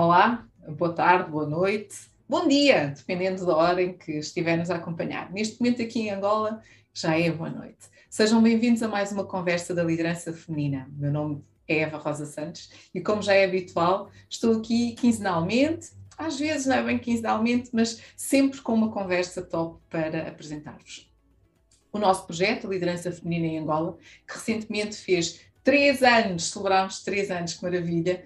Olá, boa tarde, boa noite, bom dia, dependendo da hora em que estivermos a acompanhar. Neste momento aqui em Angola já é boa noite. Sejam bem-vindos a mais uma conversa da liderança feminina. Meu nome é Eva Rosa Santos e, como já é habitual, estou aqui quinzenalmente, às vezes não é bem quinzenalmente, mas sempre com uma conversa top para apresentar-vos. O nosso projeto, Liderança Feminina em Angola, que recentemente fez três anos, celebramos três anos, que maravilha,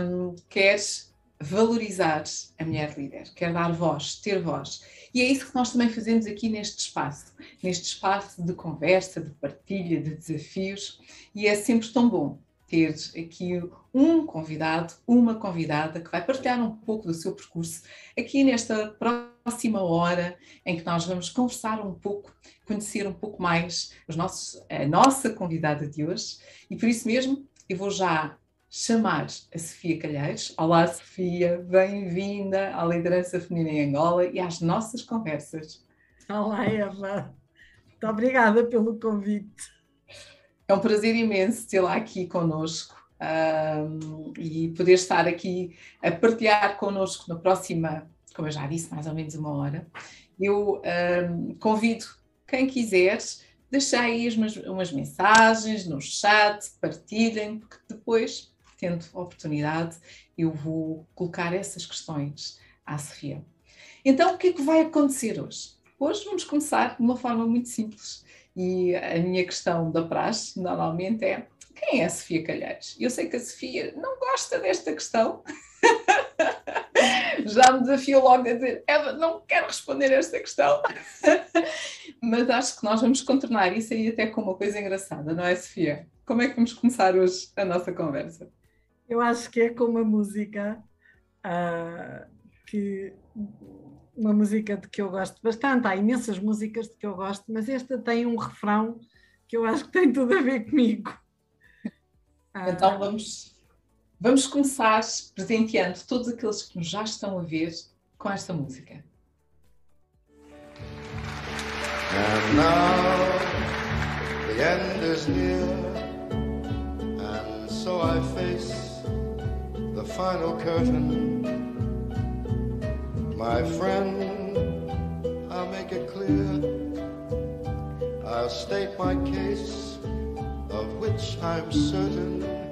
um, queres valorizar a mulher líder, quer dar voz, ter voz. E é isso que nós também fazemos aqui neste espaço, neste espaço de conversa, de partilha, de desafios, e é sempre tão bom ter aqui um convidado, uma convidada que vai partilhar um pouco do seu percurso aqui nesta próxima hora em que nós vamos conversar um pouco, conhecer um pouco mais os nossos, a nossa convidada de hoje e por isso mesmo eu vou já chamar a Sofia Calheiros. Olá, Sofia, bem-vinda à Liderança Feminina em Angola e às nossas conversas. Olá, Eva. Muito obrigada pelo convite. É um prazer imenso tê-la aqui conosco um, e poder estar aqui a partilhar connosco na próxima, como eu já disse, mais ou menos uma hora. Eu um, convido quem quiser, deixar aí umas, umas mensagens no chat, partilhem, porque depois tendo oportunidade, eu vou colocar essas questões à Sofia. Então, o que é que vai acontecer hoje? Hoje vamos começar de uma forma muito simples. E a minha questão da praxe, normalmente, é quem é a Sofia Calheiros? Eu sei que a Sofia não gosta desta questão. Já me desafio logo a dizer, Eva, não quero responder esta questão. Mas acho que nós vamos contornar isso aí até com uma coisa engraçada, não é, Sofia? Como é que vamos começar hoje a nossa conversa? Eu acho que é com uma música uh, que uma música de que eu gosto bastante. Há imensas músicas de que eu gosto, mas esta tem um refrão que eu acho que tem tudo a ver comigo. Então vamos, vamos começar presenteando todos aqueles que nos já estão a ver com esta música. And now the end is near, and so I face the final curtain. My friend, I'll make it clear. I'll state my case, of which I'm certain.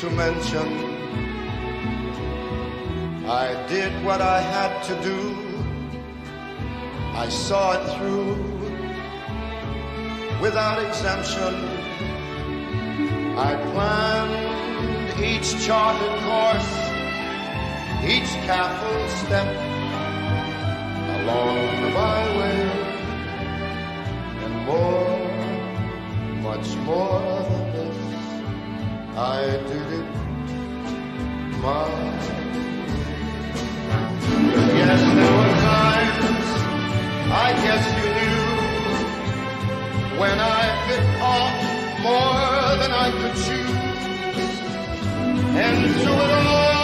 to mention. I did what I had to do. I saw it through without exemption. I planned each charted course, each careful step along the byway, and more, much more I did it my way. Yes, there were times, I guess you knew, when I bit off more than I could chew. And through it all,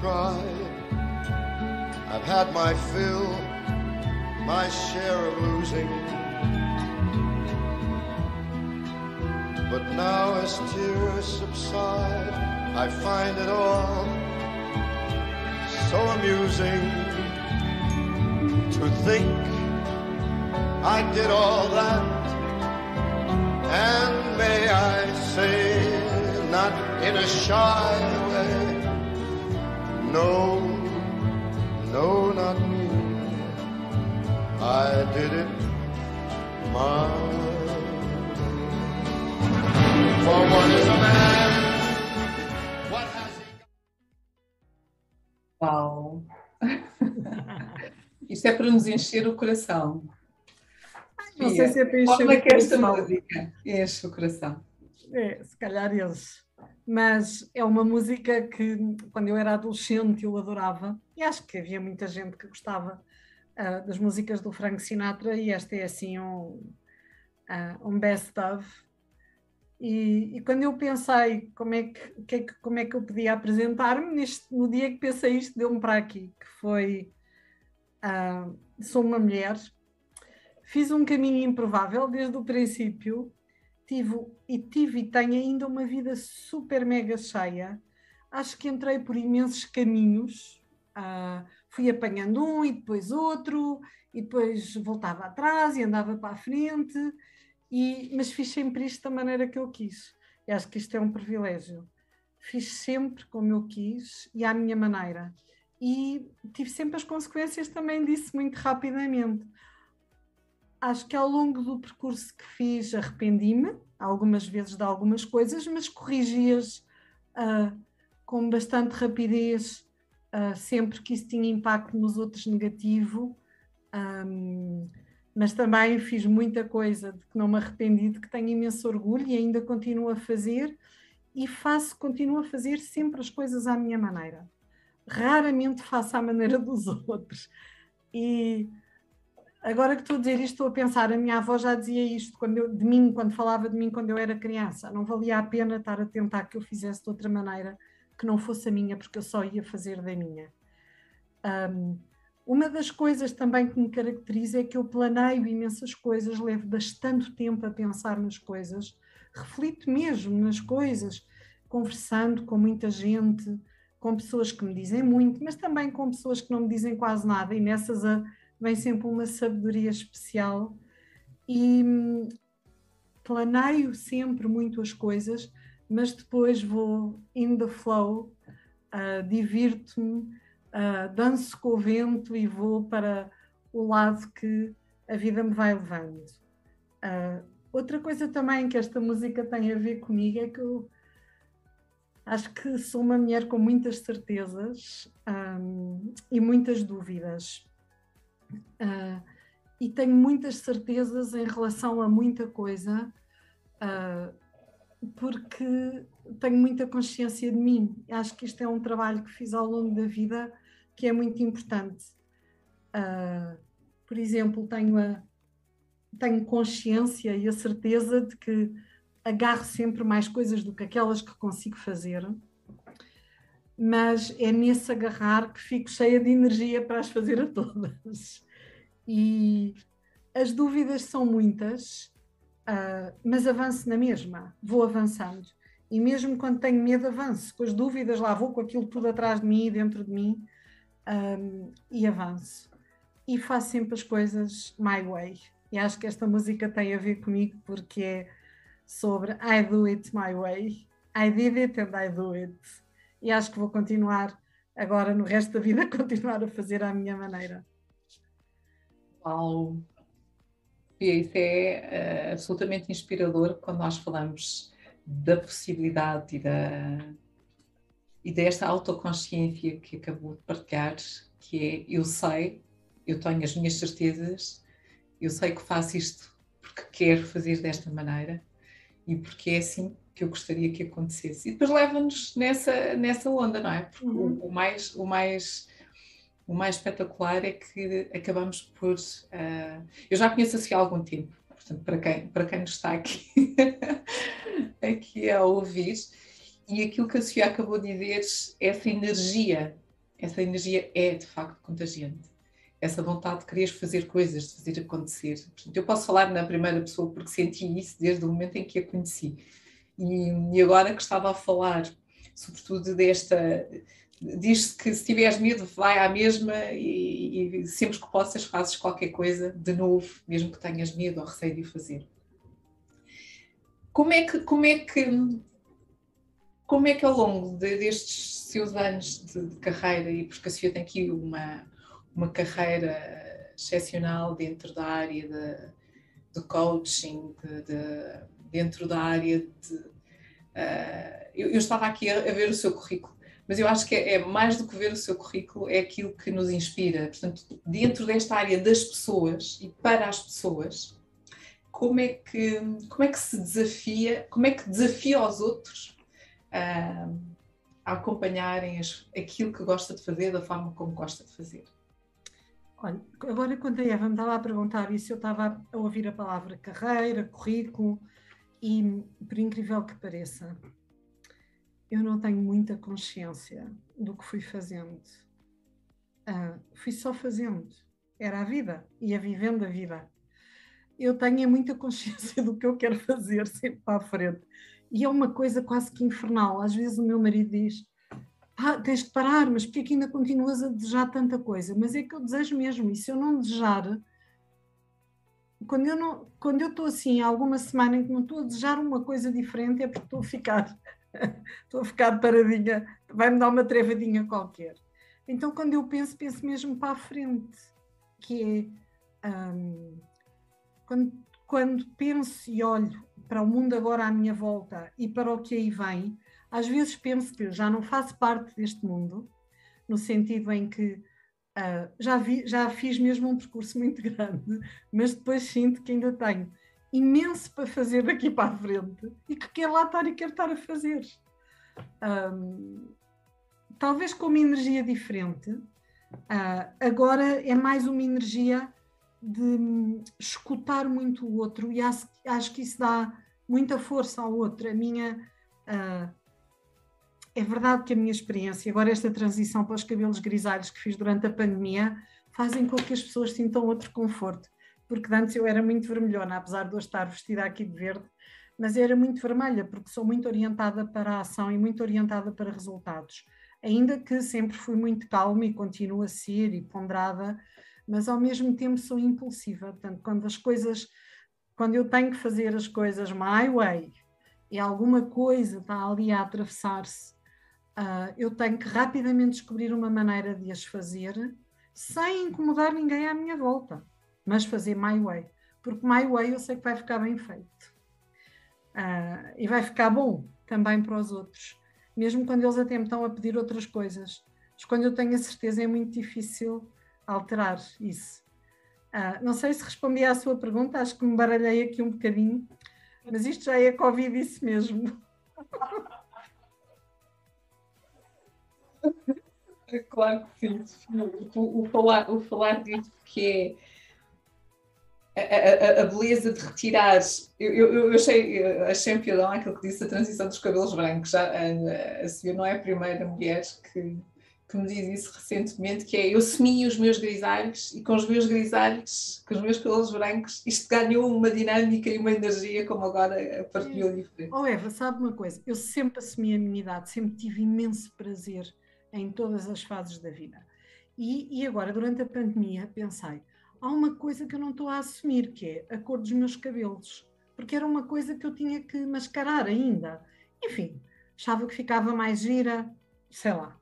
cried, I've had my fill my share of losing. But now as tears subside, I find it all so amusing to think I did all that. And may I say, not in a shy way, no, no, not me. I did it my way. For what is a man? What has he Uau! Isto é para nos encher o coração. Não sei se é para encher Como é que esta coração. música enche o coração? É, se calhar eles. Mas é uma música que, quando eu era adolescente, eu adorava. E acho que havia muita gente que gostava ah, das músicas do Frank Sinatra, e esta é assim um, ah, um best-of. E, e quando eu pensei como é que, é que- como é que eu podia apresentar-me, no dia que pensei isto, deu-me para aqui, que foi ah, Sou uma mulher. Fiz um caminho improvável desde o princípio tive e tive e tenho ainda uma vida super mega cheia. Acho que entrei por imensos caminhos. ah, fui apanhando um e depois outro, e depois voltava atrás e andava para a frente, e, mas fiz sempre isto da maneira que eu quis. E acho que isto é um privilégio. Fiz sempre como eu quis e à minha maneira. E tive sempre as consequências também disso muito rapidamente acho que ao longo do percurso que fiz arrependi-me algumas vezes de algumas coisas, mas corrigi-as ah, com bastante rapidez ah, sempre que isso tinha impacto nos outros negativo. Ahm, mas também fiz muita coisa de que não me arrependi, de que tenho imenso orgulho e ainda continuo a fazer e faço, continuo a fazer sempre as coisas à minha maneira. Raramente faço à maneira dos outros. E agora que estou a dizer isto, estou a pensar, a minha avó já dizia isto quando eu, de mim, quando falava de mim quando eu era criança. Não valia a pena estar a tentar que eu fizesse de outra maneira que não fosse a minha, porque eu só ia fazer da minha. Um, uma das coisas também que me caracteriza é que eu planeio imensas coisas, levo bastante tempo a pensar nas coisas, reflito mesmo nas coisas, conversando com muita gente, com pessoas que me dizem muito, mas também com pessoas que não me dizem quase nada, e nessas a, vem sempre uma sabedoria especial. E hum, planeio sempre muito as coisas, mas depois vou in the flow, uh, divirto-me, uh, danço com o vento e vou para o lado que a vida me vai levando. Uh, outra coisa também que esta música tem a ver comigo é que eu acho que sou uma mulher com muitas certezas um, e muitas dúvidas. Uh, e tenho muitas certezas em relação a muita coisa, uh, porque tenho muita consciência de mim. Acho que isto é um trabalho que fiz ao longo da vida que é muito importante. Uh, por exemplo, tenho, a, tenho consciência e a certeza de que agarro sempre mais coisas do que aquelas que consigo fazer, mas é nesse agarrar que fico cheia de energia para as fazer a todas. E as dúvidas são muitas, uh, mas avanço na mesma, vou avançando. E mesmo quando tenho medo, avanço. Com as dúvidas, lá vou com aquilo tudo atrás de mim, dentro de mim, um, e avanço. E faço sempre as coisas my way. E acho que esta música tem a ver comigo porque é sobre I do it my way. I did it and I do it. E acho que vou continuar agora no resto da vida continuar a fazer à minha maneira. E isso é uh, absolutamente inspirador quando nós falamos da possibilidade e, da, e desta autoconsciência que acabou de partilhar, que é eu sei, eu tenho as minhas certezas, eu sei que faço isto porque quero fazer desta maneira e porque é assim que eu gostaria que acontecesse. E depois leva-nos nessa, nessa onda, não é? Porque uhum. o, o, mais, o, mais, o mais espetacular é que acabamos por. Uh, eu já conheço a Sofia há algum tempo, portanto, para quem, para quem está aqui, aqui a ouvir, e aquilo que a Sofia acabou de dizer, essa energia, essa energia é de facto contagiante essa vontade de querer fazer coisas, de fazer acontecer. Portanto, eu posso falar na primeira pessoa porque senti isso desde o momento em que a conheci. E, e agora que estava a falar, sobretudo desta. Diz-se que se tiveres medo, vai à mesma e, e, sempre que possas fazes qualquer coisa de novo, mesmo que tenhas medo ou receio de fazer. Como é que, como é que, como é que ao longo de, destes seus anos de, de carreira, e porque a Sofia tem aqui uma, uma carreira excepcional dentro da área de, de coaching, de, de, dentro da área de. Uh, eu, eu, estava aqui a, a, ver o seu currículo, mas eu acho que é, é, mais do que ver o seu currículo, é aquilo que nos inspira. Portanto, dentro desta área das pessoas e para as pessoas, como é que, como é que se desafia, como é que desafia os outros uh, a acompanharem as, aquilo que gosta de fazer da forma como gosta de fazer? Olha, agora quando a Eva me estava a perguntar isso, eu estava a ouvir a palavra carreira, currículo, e por incrível que pareça, eu não tenho muita consciência do que fui fazendo. Uh, fui só fazendo. Era a vida, ia vivendo a vida. Eu tenho muita consciência do que eu quero fazer sempre para a frente. E é uma coisa quase que infernal. Às vezes o meu marido diz: ah, tens de parar, mas porque é que ainda continuas a desejar tanta coisa? Mas é que eu desejo mesmo, e se eu não desejar, quando eu não, quando eu estou assim, alguma semana em que não estou a desejar uma coisa diferente, é porque estou a ficar, estou a ficar paradinha, vai-me dar uma trevadinha qualquer. Então, quando eu penso, penso mesmo para a frente, que é um, quando, quando penso e olho para o mundo agora à minha volta e para o que aí vem, às vezes penso que já não faço parte deste mundo, no sentido em que uh, já, vi, já fiz mesmo um percurso muito grande, mas depois sinto que ainda tenho imenso para fazer daqui para a frente e que quero lá estar e quero estar a fazer. Um, talvez com uma energia diferente. Uh, agora é mais uma energia de escutar muito o outro e acho, acho que isso dá muita força ao outro. A minha uh, é verdade que a minha experiência, agora esta transição para os cabelos grisalhos que fiz durante a pandemia, fazem com que as pessoas sintam outro conforto. Porque antes eu era muito vermelhona, apesar de eu estar vestida aqui de verde, mas era muito vermelha, porque sou muito orientada para a ação e muito orientada para resultados. Ainda que sempre fui muito calma e continuo a ser e ponderada, mas ao mesmo tempo sou impulsiva. Portanto, quando as coisas, quando eu tenho que fazer as coisas my way e alguma coisa está ali a atravessar-se Uh, eu tenho que rapidamente descobrir uma maneira de as fazer sem incomodar ninguém à minha volta, mas fazer my way, porque my way eu sei que vai ficar bem feito uh, e vai ficar bom também para os outros, mesmo quando eles até me estão a pedir outras coisas. Mas quando eu tenho a certeza é muito difícil alterar isso. Uh, não sei se respondi à sua pergunta, acho que me baralhei aqui um bocadinho, mas isto já é Covid isso mesmo. Claro que sim. O, falar, o falar disso que é a, a, a, beleza de retirar. Eu, eu, eu achei, achei piadão aquilo que disse a transição dos cabelos brancos. Já, a, a Sofia não é a primeira mulher que, que me diz isso recentemente, que é eu semi os meus grisalhos e com os meus grisalhos, com os meus cabelos brancos, isto ganhou uma dinâmica e uma energia como agora partilhou diferente. Oh Eva, sabe uma coisa? Eu sempre assumi a minha idade, sempre tive imenso prazer em todas as fases da vida. E, e agora, durante a pandemia, pensei: há uma coisa que eu não estou a assumir, que é a cor dos meus cabelos, porque era uma coisa que eu tinha que mascarar ainda. Enfim, achava que ficava mais gira, sei lá.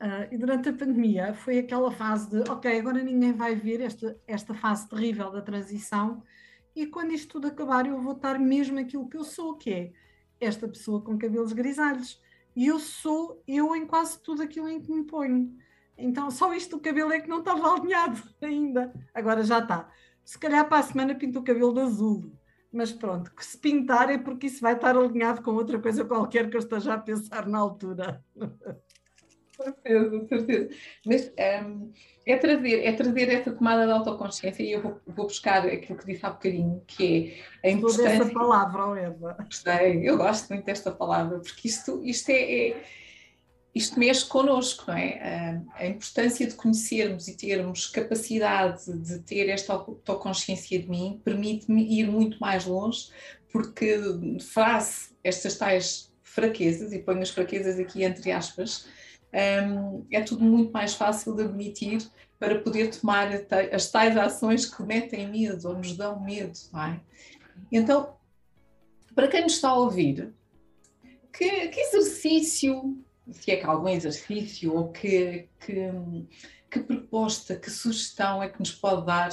Uh, e durante a pandemia foi aquela fase de, ok, agora ninguém vai ver esta, esta fase terrível da transição, e quando isto tudo acabar, eu vou estar mesmo aquilo que eu sou, que é esta pessoa com cabelos grisalhos, e eu sou eu em quase tudo aquilo em que me ponho. Então, só isto do cabelo é que não estava alinhado ainda. Agora já está. Se calhar para a semana pinto o cabelo de azul. Mas pronto, que se pintar é porque isso vai estar alinhado com outra coisa qualquer que eu esteja a pensar na altura. certeza, certeza. Mas um, é, trazer, é trazer essa tomada de autoconsciência e eu vou, vou buscar aquilo que disse há bocadinho, que é a importância... essa palavra, Eva. Gostei, eu gosto muito desta palavra, porque isto, isto é, é isto mexe connosco, não é? A importância de conhecermos e termos capacidade de ter esta autoconsciência de mim permite-me ir muito mais longe, porque face estas tais fraquezas, e ponho as fraquezas aqui entre aspas, um, é tudo muito mais fácil de admitir para poder tomar as tais ações que metem medo ou nos dão medo, não é? Então, para quem nos está a ouvir, que, que exercício, se é que há algum exercício ou que, que, que proposta, que sugestão é que nos pode dar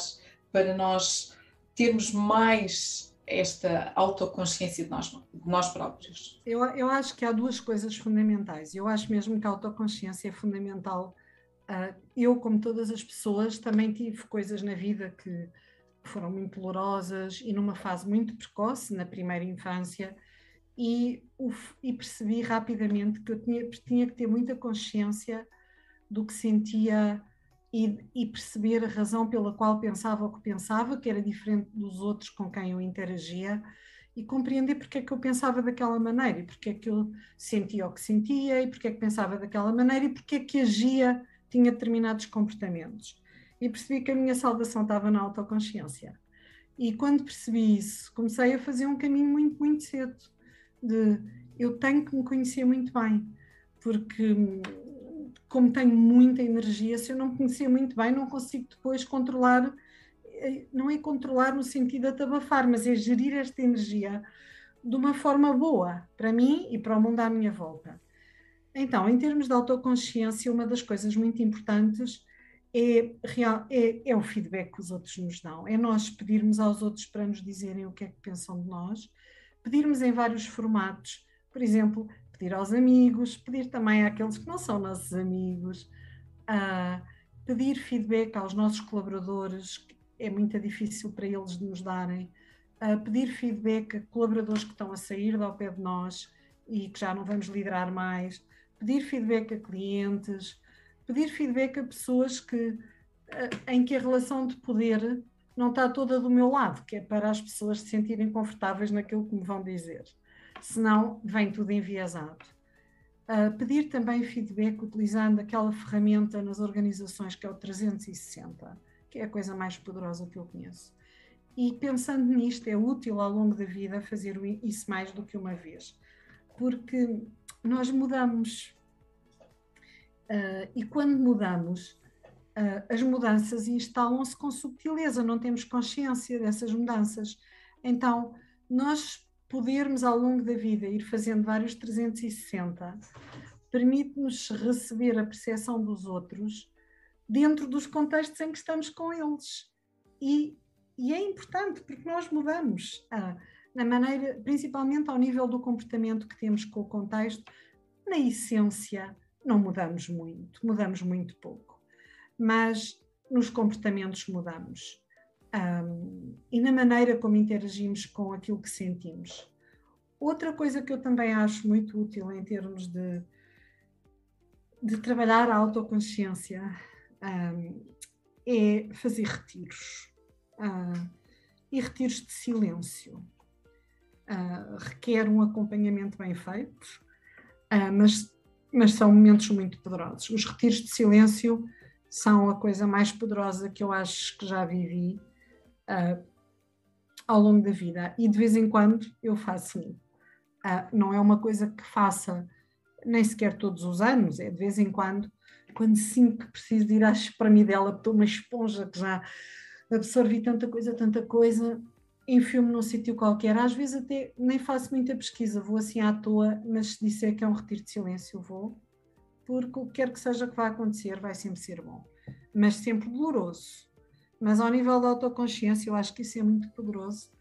para nós termos mais esta autoconsciência de nós, de nós próprios? Eu, eu acho que há duas coisas fundamentais. Eu acho mesmo que a autoconsciência é fundamental. Uh, eu, como todas as pessoas, também tive coisas na vida que foram muito dolorosas e numa fase muito precoce, na primeira infância, e, e percebi rapidamente que eu tinha, tinha que ter muita consciência do que sentia e, e, perceber a razão pela qual pensava o que pensava, que era diferente dos outros com quem eu interagia, e compreender porque é que eu pensava daquela maneira, e porque é que eu sentia o que sentia, e porque é que pensava daquela maneira, e porque é que agia, tinha determinados comportamentos. E percebi que a minha salvação estava na autoconsciência. E quando percebi isso, comecei a fazer um caminho muito, muito cedo, de eu tenho que me conhecer muito bem, porque como tenho muita energia, se eu não me conhecer muito bem, não consigo depois controlar, eh, não é controlar no sentido de atabafar, mas é gerir esta energia de uma forma boa para mim e para o mundo à minha volta. Então, em termos de autoconsciência, uma das coisas muito importantes é, real, é, é, o feedback que os outros nos dão. É nós pedirmos aos outros para nos dizerem o que é que pensam de nós, pedirmos em vários formatos, por exemplo, pedir aos amigos, pedir também àqueles que não são nossos amigos, uh, pedir feedback aos nossos colaboradores, que é muito difícil para eles nos darem, uh, pedir feedback a colaboradores que estão a sair do pé de nós e que já não vamos liderar mais, pedir feedback a clientes, pedir feedback a pessoas que, em que a relação de poder não está toda do meu lado, que é para as pessoas se sentirem confortáveis naquilo que me vão dizer senão vem tudo enviesado. Uh, pedir também feedback utilizando aquela ferramenta nas organizações que é o 360, que é a coisa mais poderosa que eu conheço. E pensando nisto, é útil ao longo da vida fazer isso mais do que uma vez, porque nós mudamos. Uh, e quando mudamos, as mudanças instalam-se com subtileza, não temos consciência dessas mudanças. Então, nós podermos ao longo da vida ir fazendo vários 360 permite-nos receber a percepção dos outros dentro dos contextos em que estamos com eles. E, e é importante porque nós mudamos ah, na maneira, principalmente ao nível do comportamento que temos com o contexto, na essência não mudamos muito, mudamos muito pouco, mas nos comportamentos mudamos um, e na maneira como interagimos com aquilo que sentimos. Outra coisa que eu também acho muito útil em termos de, de trabalhar a autoconsciência um, é fazer retiros. Uh, e retiros de silêncio. Uh, requer um acompanhamento bem feito, uh, mas, mas são momentos muito poderosos. Os retiros de silêncio são a coisa mais poderosa que eu acho que já vivi uh, ao longo da vida e de vez em quando eu faço. Uh, não é uma coisa que faça nem sequer todos os anos, é de vez em quando, quando sinto que preciso de ir à espremidela, porque estou uma esponja que já absorvi tanta coisa, tanta coisa, enfio-me num sítio qualquer. Às vezes até nem faço muita pesquisa, vou assim à toa, mas se disser que é um retiro de silêncio, vou, porque o que quer que seja que vá acontecer, vai sempre ser bom, mas sempre doloroso. Mas ao nível da autoconsciência, eu acho que isso é muito poderoso.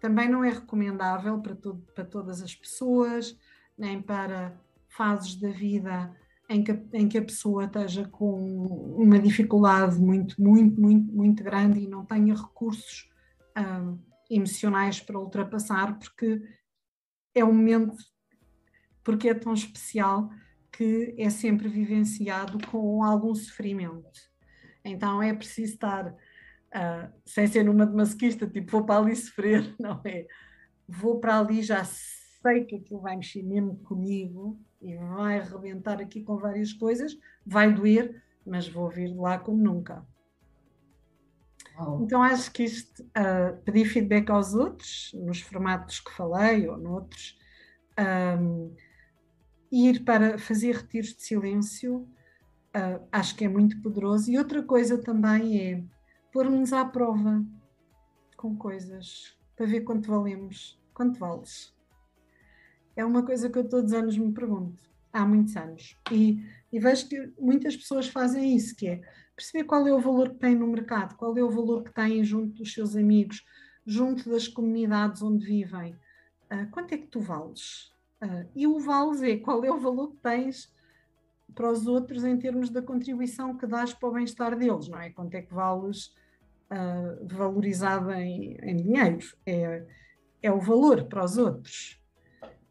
Também não é recomendável para, todo, para todas as pessoas, nem para fases da vida em que, em que a pessoa esteja com uma dificuldade muito, muito, muito, muito grande e não tenha recursos um, emocionais para ultrapassar, porque é um momento, porque é tão especial que é sempre vivenciado com algum sofrimento. Então é preciso estar Uh, sem ser numa de masoquista, tipo, vou para ali sofrer, não é? Vou para ali, já sei que aquilo vai mexer mesmo comigo e vai arrebentar aqui com várias coisas, vai doer, mas vou vir lá como nunca. Oh. Então acho que isto, uh, pedir feedback aos outros, nos formatos que falei ou noutros, um, ir para fazer retiros de silêncio, uh, acho que é muito poderoso. E outra coisa também é pôr-nos à prova com coisas para ver quanto valemos, quanto vales. É uma coisa que eu todos os anos me pergunto, há muitos anos. E, e vejo que muitas pessoas fazem isso, que é perceber qual é o valor que tem no mercado, qual é o valor que tem junto dos seus amigos, junto das comunidades onde vivem. Uh, quanto é que tu vales? Uh, e o vales é qual é o valor que tens para os outros em termos da contribuição que dás para o bem-estar deles, não é? Quanto é que vales uh, valorizado em, em dinheiro? É, é o valor para os outros.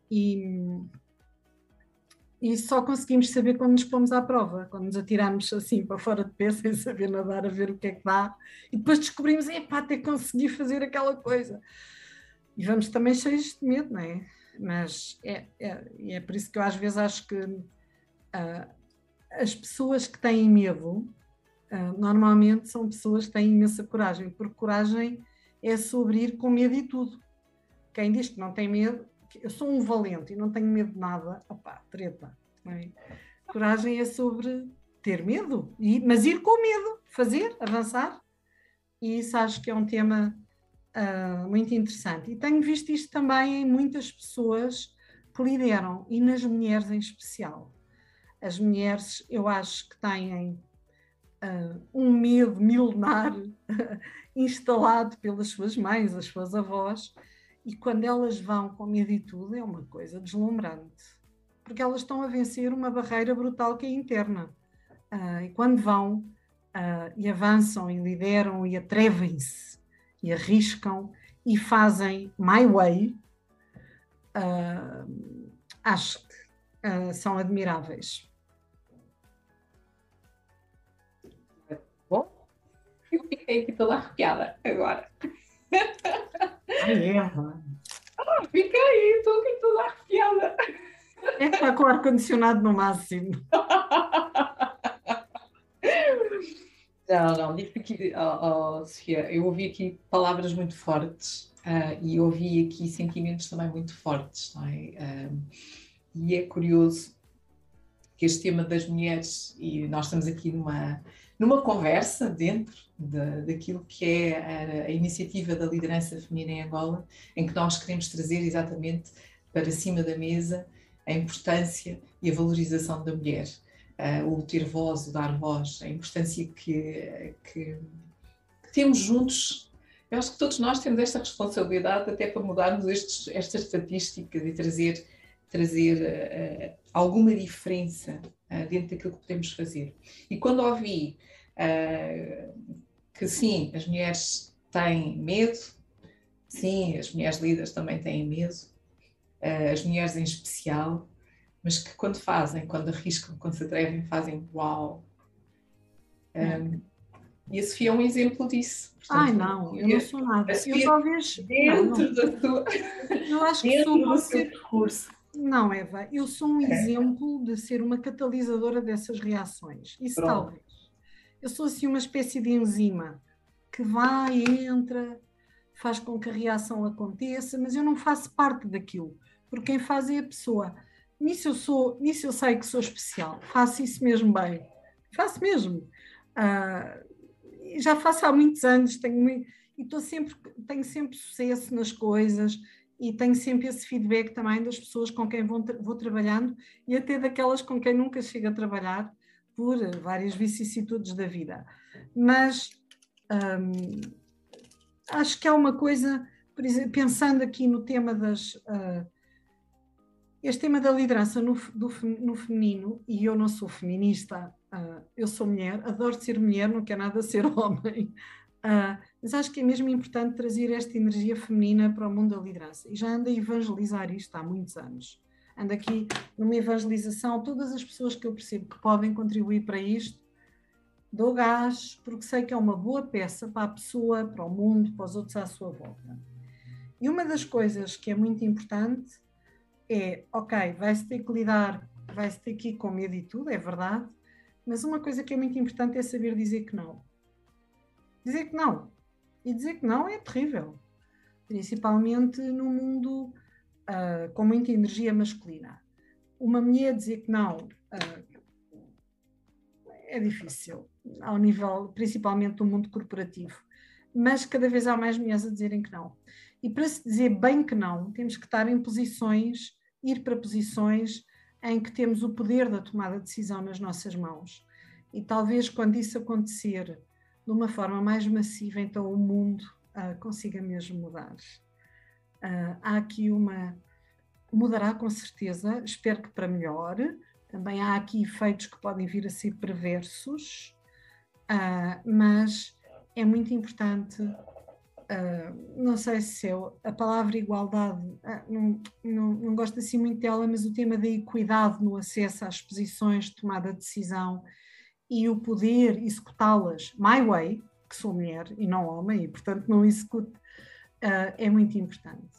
E, e só conseguimos saber quando nos pomos à prova, quando nos atiramos assim para fora de pé sem saber nadar, a ver o que é que dá, e depois descobrimos, epá, até consegui fazer aquela coisa. E vamos também cheios de medo, não é? Mas é, é, é por isso que eu às vezes acho que uh, as pessoas que têm medo, uh, normalmente são pessoas que têm imensa coragem, porque coragem é sobre ir com medo e tudo. Quem diz que não tem medo, eu sou um valente e não tenho medo de nada, opá, treta. É? Coragem é sobre ter medo, e, mas ir com medo, fazer, avançar. E isso acho que é um tema uh, muito interessante. E tenho visto isto também em muitas pessoas que lideram, e nas mulheres em especial. As mulheres, eu acho que têm uh, um medo milenar instalado pelas suas mães, as suas avós, e quando elas vão com medo e tudo, é uma coisa deslumbrante, porque elas estão a vencer uma barreira brutal que é interna. Uh, e quando vão uh, e avançam e lideram e atrevem-se e arriscam e fazem my way, uh, acho que são admiráveis. Bom, eu fiquei aqui toda arrepiada agora. Ai, Eva. Ah, fica aí, estou aqui toda arrepiada. É que está com o ar-condicionado no máximo. Não, não, digo aqui, oh, oh, Sofia, eu ouvi aqui palavras muito fortes uh, e ouvi aqui sentimentos também muito fortes, não é? Uh, e é curioso que este tema das mulheres, e nós estamos aqui numa, numa conversa dentro de, daquilo que é a, a, iniciativa da liderança feminina em Angola, em que nós queremos trazer exatamente para cima da mesa a importância e a valorização da mulher, uh, o ter voz, o dar voz, a importância que, que, que, temos juntos. Eu acho que todos nós temos esta responsabilidade até para mudarmos estes, estas estatísticas e trazer, trazer uh, alguma diferença uh, dentro daquilo que podemos fazer. E quando ouvi que sim, as mulheres têm medo, sim, as mulheres líderes também têm medo, as mulheres em especial, mas que quando fazem, quando arriscam, quando se atrevem, fazem uau. Um, e a Sofia é um exemplo disso. Portanto, Ai, não, eu não sou nada. Eu talvez. Dentro não, não. da tua. Eu acho que sou do seu percurso. Não, Eva, eu sou um é. exemplo de ser uma catalisadora dessas reações. Isso Pronto. talvez eu sou assim uma espécie de enzima que vai, entra, faz com que a reação aconteça, mas eu não faço parte daquilo, porque quem faz é a pessoa. Nisso eu sou, nisso eu sei que sou especial, faço isso mesmo bem, faço mesmo. Uh, já faço há muitos anos, tenho muito, e estou sempre, tenho sempre sucesso nas coisas e tenho sempre esse feedback também das pessoas com quem vou, vou trabalhando e até daquelas com quem nunca chego a trabalhar, por várias vicissitudes da vida. Mas hum, acho que há uma coisa, exemplo, pensando aqui no tema das. Uh, este tema da liderança no, do, no feminino, e eu não sou feminista, uh, eu sou mulher, adoro ser mulher, não quero nada ser homem, uh, mas acho que é mesmo importante trazer esta energia feminina para o mundo da liderança. E já ando a evangelizar isto há muitos anos ando aqui numa evangelização, todas as pessoas que eu percebo que podem contribuir para isto, dou gás, porque sei que é uma boa peça para a pessoa, para o mundo, para os outros à sua volta. E uma das coisas que é muito importante é, ok, vai-se ter que lidar, vai-se ter que ir com medo e tudo, é verdade, mas uma coisa que é muito importante é saber dizer que não. Dizer que não. E dizer que não é terrível. Principalmente no mundo uh, com muita energia masculina. Uma mulher dizer que não uh, é difícil, ao nível principalmente do mundo corporativo, mas cada vez há mais mulheres a dizerem que não. E para se dizer bem que não, temos que estar em posições, ir para posições em que temos o poder da tomada de decisão nas nossas mãos. E talvez quando isso acontecer de uma forma mais massiva, então o mundo uh, consiga mesmo mudar. Uh, há aqui uma. Mudará com certeza, espero que para melhor. Também há aqui efeitos que podem vir a ser perversos, uh, mas é muito importante. Não sei se eu, a palavra igualdade, não, não, não gosto assim muito dela, mas o tema da equidade no acesso às posições de tomada de decisão e o poder executá-las my way, que sou mulher e não homem, e portanto não executo, uh, é muito importante.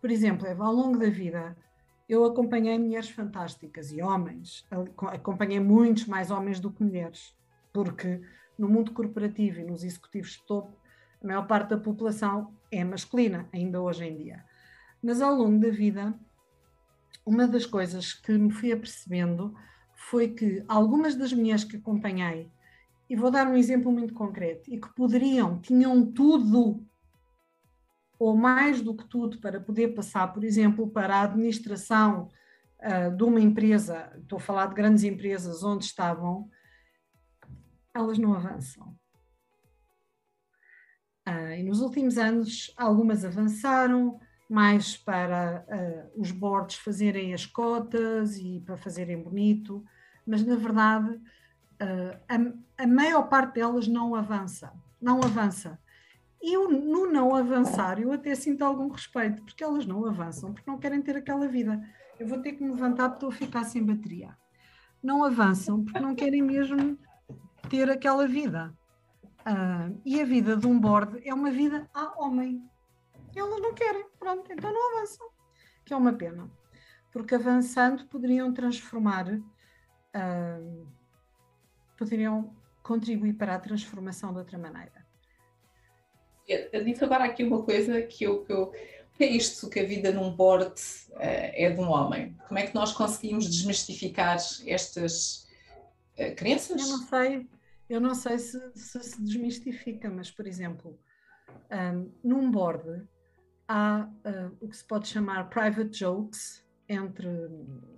Por exemplo, ao longo da vida, eu acompanhei mulheres fantásticas e homens, acompanhei muitos mais homens do que mulheres, porque no mundo corporativo e nos executivos de topo, a maior parte da população é masculina, ainda hoje em dia. Mas ao longo da vida, uma das coisas que me fui apercebendo foi que algumas das mulheres que acompanhei, e vou dar um exemplo muito concreto, e que poderiam, tinham tudo, ou mais do que tudo, para poder passar, por exemplo, para a administração uh, de uma empresa, estou a falar de grandes empresas onde estavam, elas não avançam. Uh, e nos últimos anos, algumas avançaram, mais para uh, os boards fazerem as cotas e para fazerem bonito, mas na verdade uh, a, a, maior parte delas não avança, não avança. E no não avançar, eu até sinto algum respeito, porque elas não avançam, porque não querem ter aquela vida. Eu vou ter que me levantar porque estou a ficar sem bateria. Não avançam porque não querem mesmo ter aquela vida. Uh, e a vida de um board é uma vida a homem elas não querem, pronto, então não avançam, que é uma pena, porque avançando poderiam transformar, uh, poderiam contribuir para a transformação de outra maneira. Eu disse agora aqui uma coisa que eu, que eu que é isto que a vida num board uh, é de um homem? Como é que nós conseguimos desmistificar estas uh, crenças? Eu não sei, eu não sei se se, se desmistifica, mas por exemplo, um, num board há uh, o que se pode chamar private jokes entre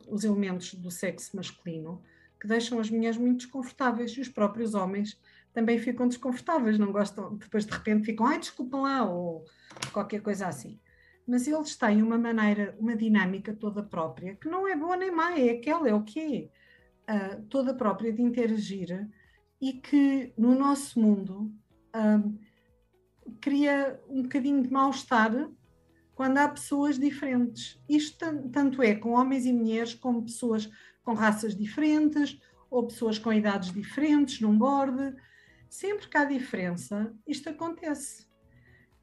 os elementos do sexo masculino que deixam as mulheres muito desconfortáveis e os próprios homens também ficam desconfortáveis, não gostam, depois de repente ficam, ai, desculpa lá, ou qualquer coisa assim. Mas eles têm uma maneira, uma dinâmica toda própria, que não é boa nem má, é aquela, é o que uh, toda própria de interagir e que no nosso mundo uh, cria um bocadinho de mal-estar quando há pessoas diferentes. Isto tanto é com homens e mulheres, como pessoas com raças diferentes, ou pessoas com idades diferentes num board. Sempre que há diferença, isto acontece.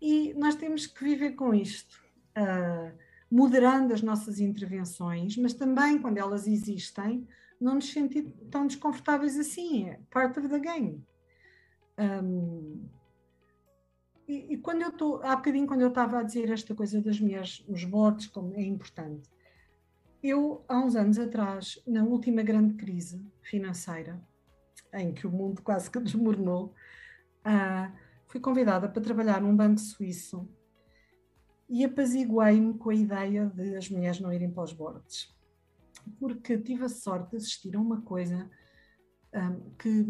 E nós temos que viver com isto, uh, moderando as nossas intervenções, mas também, quando elas existem, não nos sentir tão desconfortáveis assim. É part of the game. Um, e, e, quando eu estou, há bocadinho, quando eu estava a dizer esta coisa das mulheres, os bots, como é importante, eu, há uns anos atrás, na última grande crise financeira, em que o mundo quase que desmoronou, uh, fui convidada para trabalhar num banco suíço e apaziguei-me com a ideia de as mulheres não irem para os bordes. Porque tive a sorte de assistir a uma coisa um, que,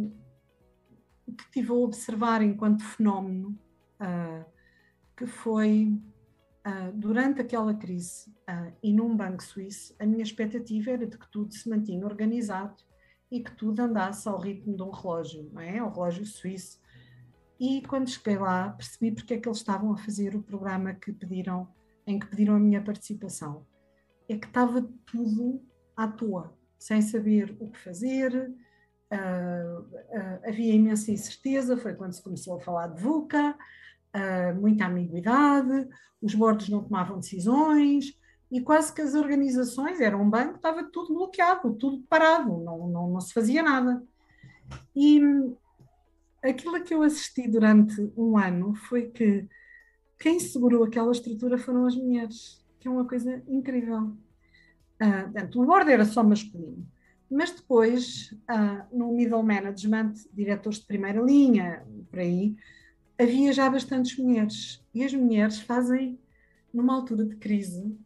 que tive a observar enquanto fenómeno uh, que foi uh, durante aquela crise uh, e num banco suíço, a minha expectativa era de que tudo se mantinha organizado e que tudo andasse ao ritmo de um relógio, não é? O relógio suíço. E quando cheguei lá, percebi porque é que eles estavam a fazer o programa que pediram, em que pediram a minha participação. É que estava tudo à toa, sem saber o que fazer, Uh, uh, havia imensa incerteza, foi quando se começou a falar de VUCA, uh, muita ambiguidade, os bordos não tomavam decisões e quase que as organizações, era um banco, estava tudo bloqueado, tudo parado, não, não, não se fazia nada. E aquilo que eu assisti durante um ano foi que quem segurou aquela estrutura foram as mulheres, que é uma coisa incrível. Uh, portanto, o board era só masculino, mas depois, uh, no middle management, diretores de primeira linha, por aí, havia já bastantes mulheres. E as mulheres fazem, numa altura de crise,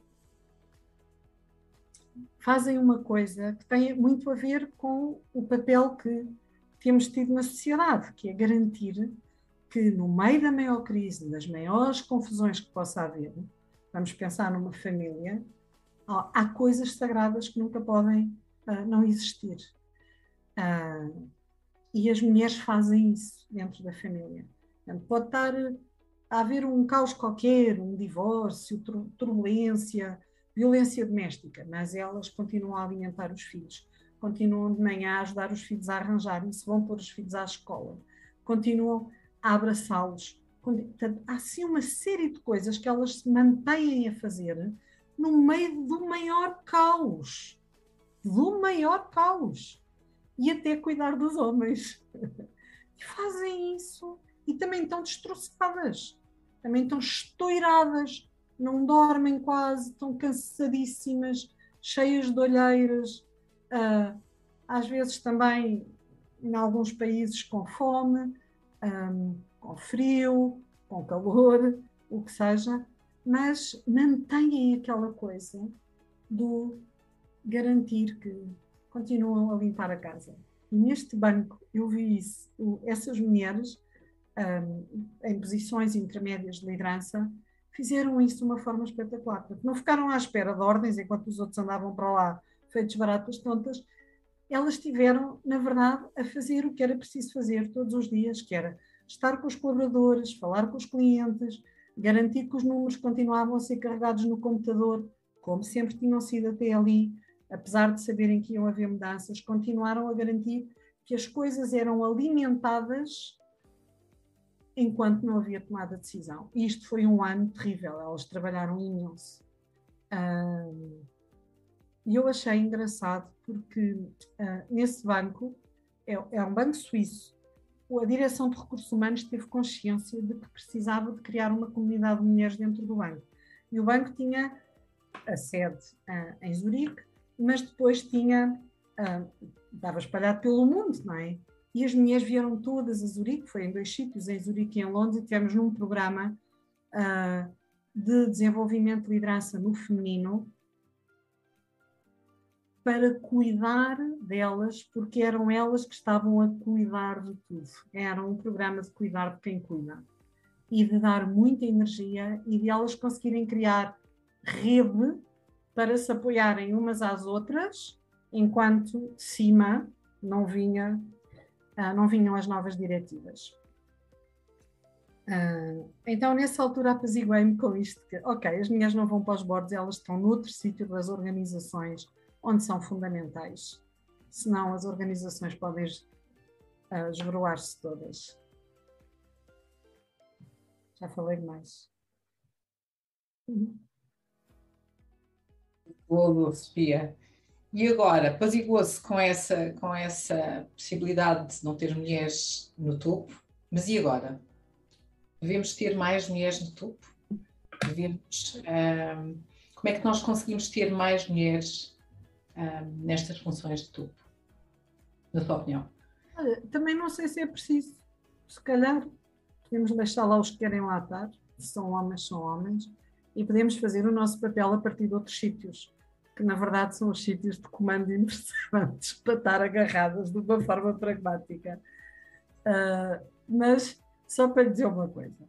fazem uma coisa que tem muito a ver com o papel que temos tido na sociedade, que é garantir que no meio da maior crise, das maiores confusões que possa haver, vamos pensar numa família, há coisas sagradas que nunca podem uh, não existir. Uh, e as mulheres fazem isso dentro da família. Portanto, pode estar a haver um caos qualquer, um divórcio, turbulência, violência doméstica, mas elas continuam a alimentar os filhos, continuam de manhã a ajudar os filhos a arranjarem-se, vão pôr os filhos à escola, continuam a abraçá-los. Há sim uma série de coisas que elas se mantêm a fazer no meio do maior caos. Do maior caos. E até cuidar dos homens. E fazem isso. E também estão destroçadas. Também estão estouradas. Não dormem quase. Estão cansadíssimas. Cheias de olheiras. Uh, às vezes também, em alguns países, com fome. Um, com frio, com calor, o que seja, mas mantêm aquela coisa do garantir que continuam a limpar a casa. E neste banco eu vi isso, essas mulheres um, em posições intermédias de liderança fizeram isso de uma forma espetacular. Porque não ficaram à espera de ordens enquanto os outros andavam para lá feitos baratas tontas. Elas tiveram, na verdade, a fazer o que era preciso fazer todos os dias, que era estar com os colaboradores, falar com os clientes, garantir que os números continuavam a ser carregados no computador, como sempre tinham sido até ali, apesar de saberem que iam haver mudanças, continuaram a garantir que as coisas eram alimentadas enquanto não havia tomada de decisão. E isto foi um ano terrível, elas trabalharam imenso. E eu achei engraçado porque uh, nesse banco, é, é um banco suíço, a direção de recursos humanos teve consciência de que precisava de criar uma comunidade de mulheres dentro do banco. E o banco tinha a sede uh, em Zurique, mas depois tinha, uh, estava espalhado pelo mundo, não é? E as mulheres vieram todas a Zurique, foi em dois sítios, em Zurique e em Londres, e tivemos num programa uh, de desenvolvimento de liderança no feminino, para cuidar delas, porque eram elas que estavam a cuidar de tudo. Era um programa de cuidar de quem cuida e de dar muita energia e de elas conseguirem criar rede para se apoiarem umas às outras, enquanto cima não vinha ah, não vinham as novas diretivas. Ah, então, nessa altura, apaziguei-me com isto: que, ok, as minhas não vão para os bordos, elas estão noutro sítio das organizações onde são fundamentais. Senão as organizações podem uh, esboroar-se todas. Já falei demais. Boa, Sofia. E agora, apaziguou-se com essa, com essa possibilidade de não ter mulheres no topo, mas e agora? Devemos ter mais mulheres no topo? Devemos, um, como é que nós conseguimos ter mais mulheres um, nestas funções de topo, na tua opinião? Olha, também não sei se é preciso. Se calhar podemos deixar lá os que querem lá estar, se são homens, são homens, e podemos fazer o nosso papel a partir de outros sítios, que na verdade são os sítios de comando interessantes para estar agarradas de uma forma pragmática. Uh, mas só para lhe dizer uma coisa.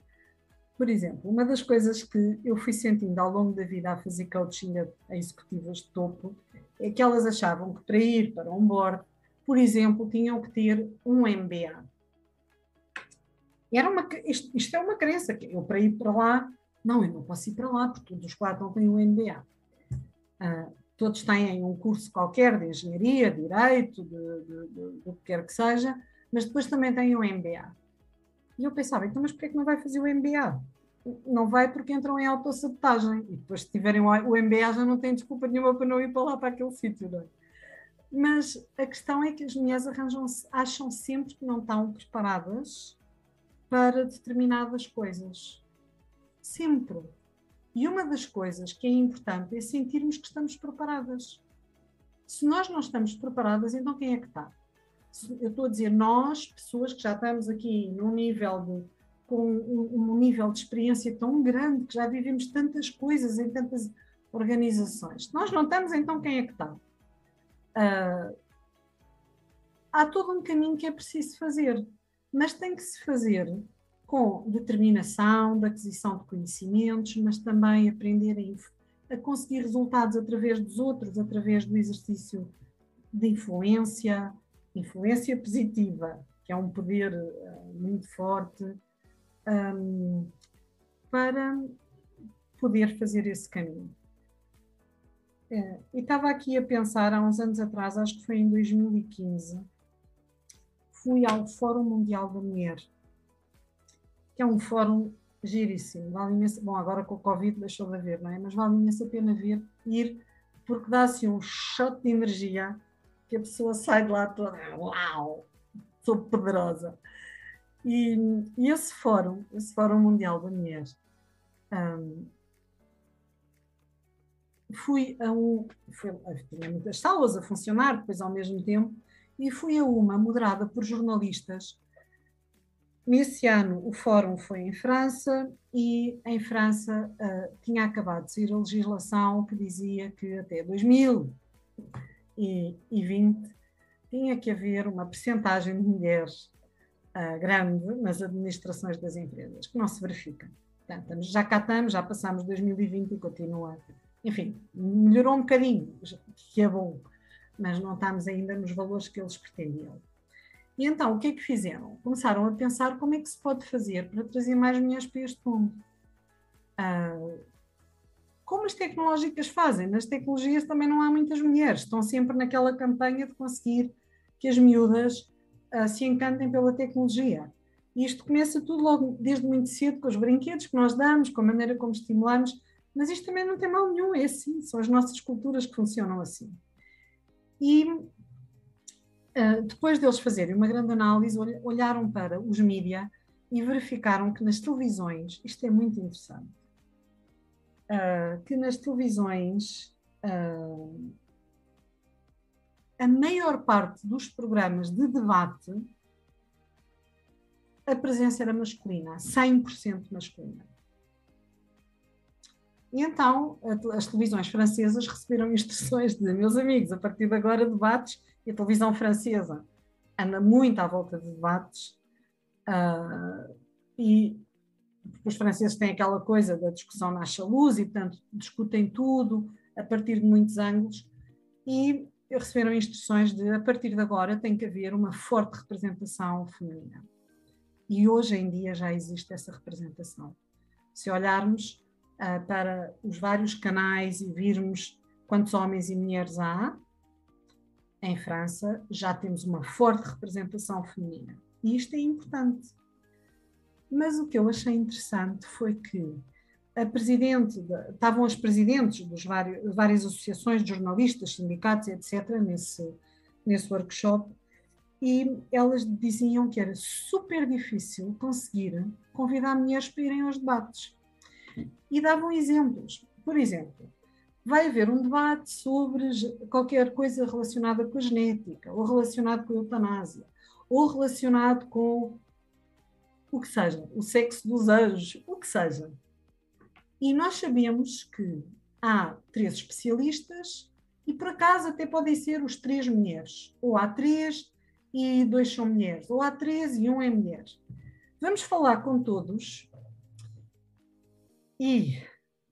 Por exemplo, uma das coisas que eu fui sentindo ao longo da vida a fazer coaching a executivas de topo é que elas achavam que para ir para um board, por exemplo, tinham que ter um MBA. Era uma, isto, isto, é uma crença, que eu para ir para lá, não, eu não posso ir para lá, porque todos os quatro não têm um MBA. Uh, ah, todos têm um curso qualquer de engenharia, direito, do que quer que seja, mas depois também têm um MBA. E eu pensava, então, mas porquê é que não vai fazer o MBA? não vai porque entram em autossabotagem e depois se tiverem o MBA já não têm desculpa nenhuma para não ir para lá, para aquele sítio, é? Mas a questão é que as mulheres arranjam acham sempre que não estão preparadas para determinadas coisas. Sempre. E uma das coisas que é importante é sentirmos que estamos preparadas. Se nós não estamos preparadas, então quem é que está? Eu estou a dizer nós, pessoas que já estamos aqui num nível de com um, um, nível de experiência tão grande, que já vivemos tantas coisas em tantas organizações. Nós não estamos, então quem é que está? Uh, há todo um caminho que é preciso fazer, mas tem que se fazer com determinação, de aquisição de conhecimentos, mas também aprender a, a conseguir resultados através dos outros, através do exercício de influência, influência positiva, que é um poder uh, muito forte, um, para poder fazer esse caminho. É, e estava aqui a pensar, há uns anos atrás, acho que foi em 2015, fui ao Fórum Mundial da Mulher, que é um fórum giríssimo. Vale imenso, bom, agora com o Covid deixou de haver, não é? Mas vale imenso a pena ver, ir, porque dá assim um shot de energia que a pessoa sai de lá toda, uau, sou poderosa. E, e esse fórum, esse Fórum Mundial da Mulher, um, fui a um. Tinha muitas salas a funcionar, depois ao mesmo tempo, e fui a uma moderada por jornalistas. Nesse ano, o fórum foi em França e em França uh, tinha acabado de sair a legislação que dizia que até 2020 tinha que haver uma percentagem de mulheres uh, grande nas administrações das empresas, que não se verifica. Portanto, já cá estamos, já passamos 2020 e continua enfim, melhorou um bocadinho, que é bom, mas não estamos ainda nos valores que eles pretendiam. E então, o que é que fizeram? Começaram a pensar como é que se pode fazer para trazer mais mulheres para este mundo. Ah, como as tecnológicas fazem? Nas tecnologias também não há muitas mulheres, estão sempre naquela campanha de conseguir que as miúdas ah, se encantem pela tecnologia. E isto começa tudo logo desde muito cedo com os brinquedos que nós damos, com a maneira como estimulamos mas isto também não tem mal nenhum, é assim, são as nossas culturas que funcionam assim. E uh, depois deles fazerem uma grande análise, olharam para os mídias e verificaram que nas televisões, isto é muito interessante, uh, que nas televisões uh, a maior parte dos programas de debate a presença era masculina, 100% masculina. E então as televisões francesas receberam instruções de meus amigos, a partir de agora debates, e a televisão francesa anda muito à volta de debates, uh, e os franceses têm aquela coisa da discussão na luz e, portanto, discutem tudo a partir de muitos ângulos, e receberam instruções de, a partir de agora, tem que haver uma forte representação feminina. E hoje em dia já existe essa representação. Se olharmos, uh, para os vários canais e virmos quantos homens e mulheres há, em França já temos uma forte representação feminina. E isto é importante. Mas o que eu achei interessante foi que a presidente, de, estavam as presidentes das várias, várias associações de jornalistas, sindicatos, etc., nesse, nesse workshop, e elas diziam que era super difícil conseguir convidar mulheres para irem aos debates e davam exemplos. Por exemplo, vai haver um debate sobre qualquer coisa relacionada com a genética, ou relacionado com a eutanásia, ou relacionado com o que seja, o sexo dos anjos, o que seja. E nós sabemos que há três especialistas e por acaso até podem ser os três mulheres, ou há três e dois são mulheres, ou há três e um é mulher. Vamos falar com todos e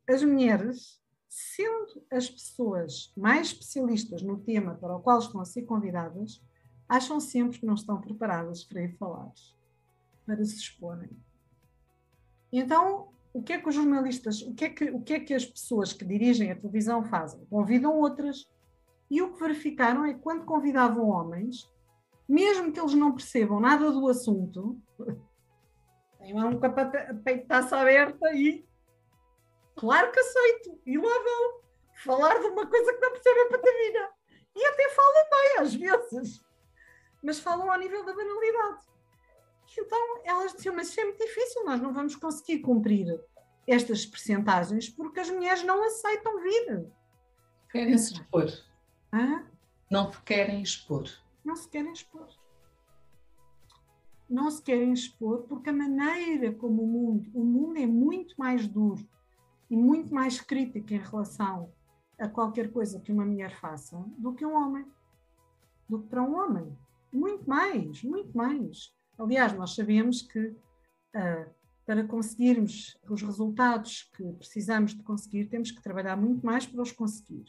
as mulheres, sendo as pessoas mais especialistas no tema para o qual estão a ser convidadas, acham sempre que não estão preparadas para ir falar, para se exporem. Então, o que é que os jornalistas, o que é que, o que é que as pessoas que dirigem a televisão fazem? Convidam outras. E o que verificaram é que quando convidavam homens, mesmo que eles não percebam nada do assunto, têm lá um peitaço aberta e Claro que aceito. E lá vão falar de uma coisa que não percebem patavina. E até falam bem, às vezes. Mas falam ao nível da banalidade. Então elas diziam, mas isso é muito difícil, nós não vamos conseguir cumprir estas percentagens porque as mulheres não aceitam vir. Querem se expor. Hã? Não querem expor. Não se querem expor. Não se querem expor porque a maneira como o mundo, o mundo é muito mais duro e muito mais crítica em relação a qualquer coisa que uma mulher faça do que um homem. Do que para um homem. muito mais, muito mais. Aliás, nós sabemos que uh, para conseguirmos os resultados que precisamos de conseguir, temos que trabalhar muito mais para os conseguir.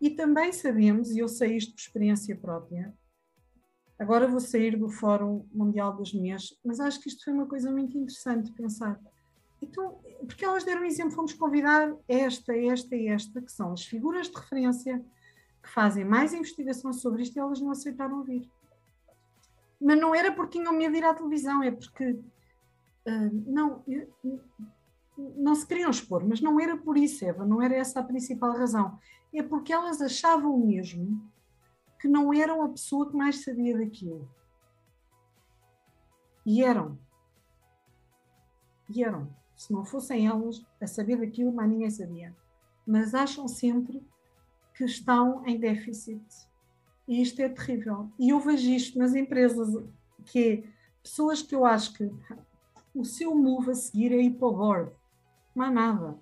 E também sabemos, e eu sei isto por experiência própria, agora vou sair do Fórum Mundial das Mulheres, mas acho que isto foi uma coisa muito interessante de pensar. Então, porque elas deram um exemplo, fomos convidar esta, esta e esta, que são as figuras de referência que fazem mais investigação sobre isto e elas não aceitaram vir. Mas não era porque tinham medo de ir à televisão, é porque uh, não, não se queriam expor, mas não era por isso, Eva, não era essa a principal razão. É porque elas achavam mesmo que não eram a pessoa que mais sabia daquilo. E eram. E eram. Se não fossem elas a saber daquilo, mais ninguém sabia. Mas acham sempre que estão em déficit. E isto é terrível. E eu vejo isto nas empresas, que é pessoas que eu acho que o seu move a seguir é ir para o board. Nada.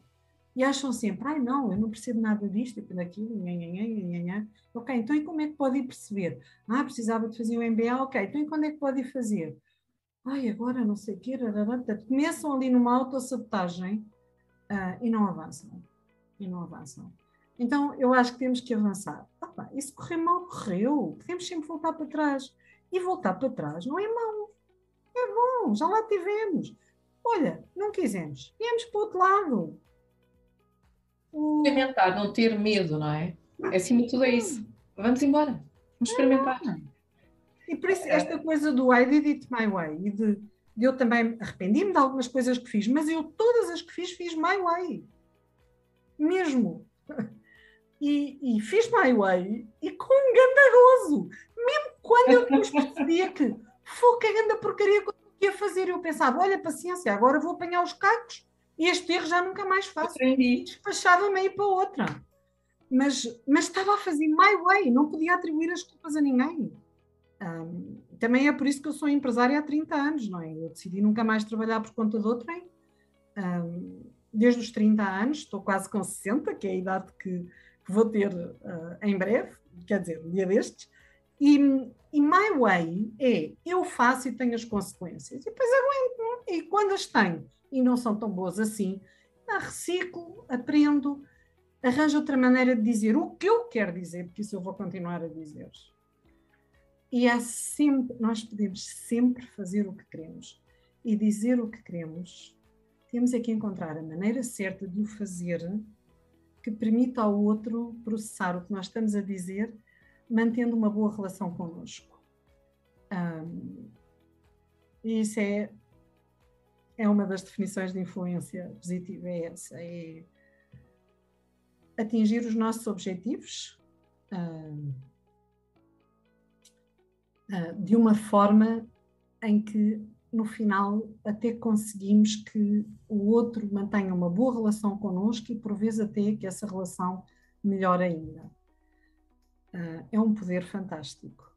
E acham sempre, ai não, eu não percebo nada disto e daquilo, nhanhanhã, Ok, então e como é que pode ir perceber? Ah, precisava de fazer um MBA, ok, então e quando é que pode ir fazer? Ai, agora não sei o quê, começam ali numa autossabotagem uh, e não avançam. E não avançam. Então, eu acho que temos que avançar. Ah, isso correu mal, correu. Podemos sempre voltar para trás. E voltar para trás não é mau. É bom, já lá tivemos. Olha, não quisemos. Viemos para o outro lado. Experimentar, não ter medo, não é? é acima de tudo é isso. Vamos embora. Vamos experimentar. E por isso, esta coisa do I did it my way e de, de eu também arrependi-me de algumas coisas que fiz, mas eu todas as que fiz, fiz my way. Mesmo. E, e fiz my way e com um gandaroso. Mesmo quando eu depois percebia que foi que a porcaria que eu ia fazer, eu pensava, olha, paciência, agora vou apanhar os cacos e este erro já nunca mais faço. Despachava-me aí para outra. Mas, mas estava a fazer my way, não podia atribuir as culpas a ninguém. Um, também é por isso que eu sou empresária há 30 anos, não é? Eu decidi nunca mais trabalhar por conta de outrem. Um, desde os 30 anos, estou quase com 60, que é a idade que, que vou ter uh, em breve, quer dizer, um dia destes. E, e my way é eu faço e tenho as consequências. E depois aguento. E quando as tenho e não são tão boas assim, reciclo, aprendo, arranjo outra maneira de dizer o que eu quero dizer, porque isso eu vou continuar a dizer. E há sempre, nós podemos sempre fazer o que queremos e dizer o que queremos. Temos é que encontrar a maneira certa de o fazer que permita ao outro processar o que nós estamos a dizer, mantendo uma boa relação connosco. Um, e isso é, é uma das definições de influência positiva, é essa, é atingir os nossos objetivos um, uh, de uma forma em que no final até conseguimos que o outro mantenha uma boa relação connosco e por vezes até que essa relação melhore ainda. Uh, é um poder fantástico.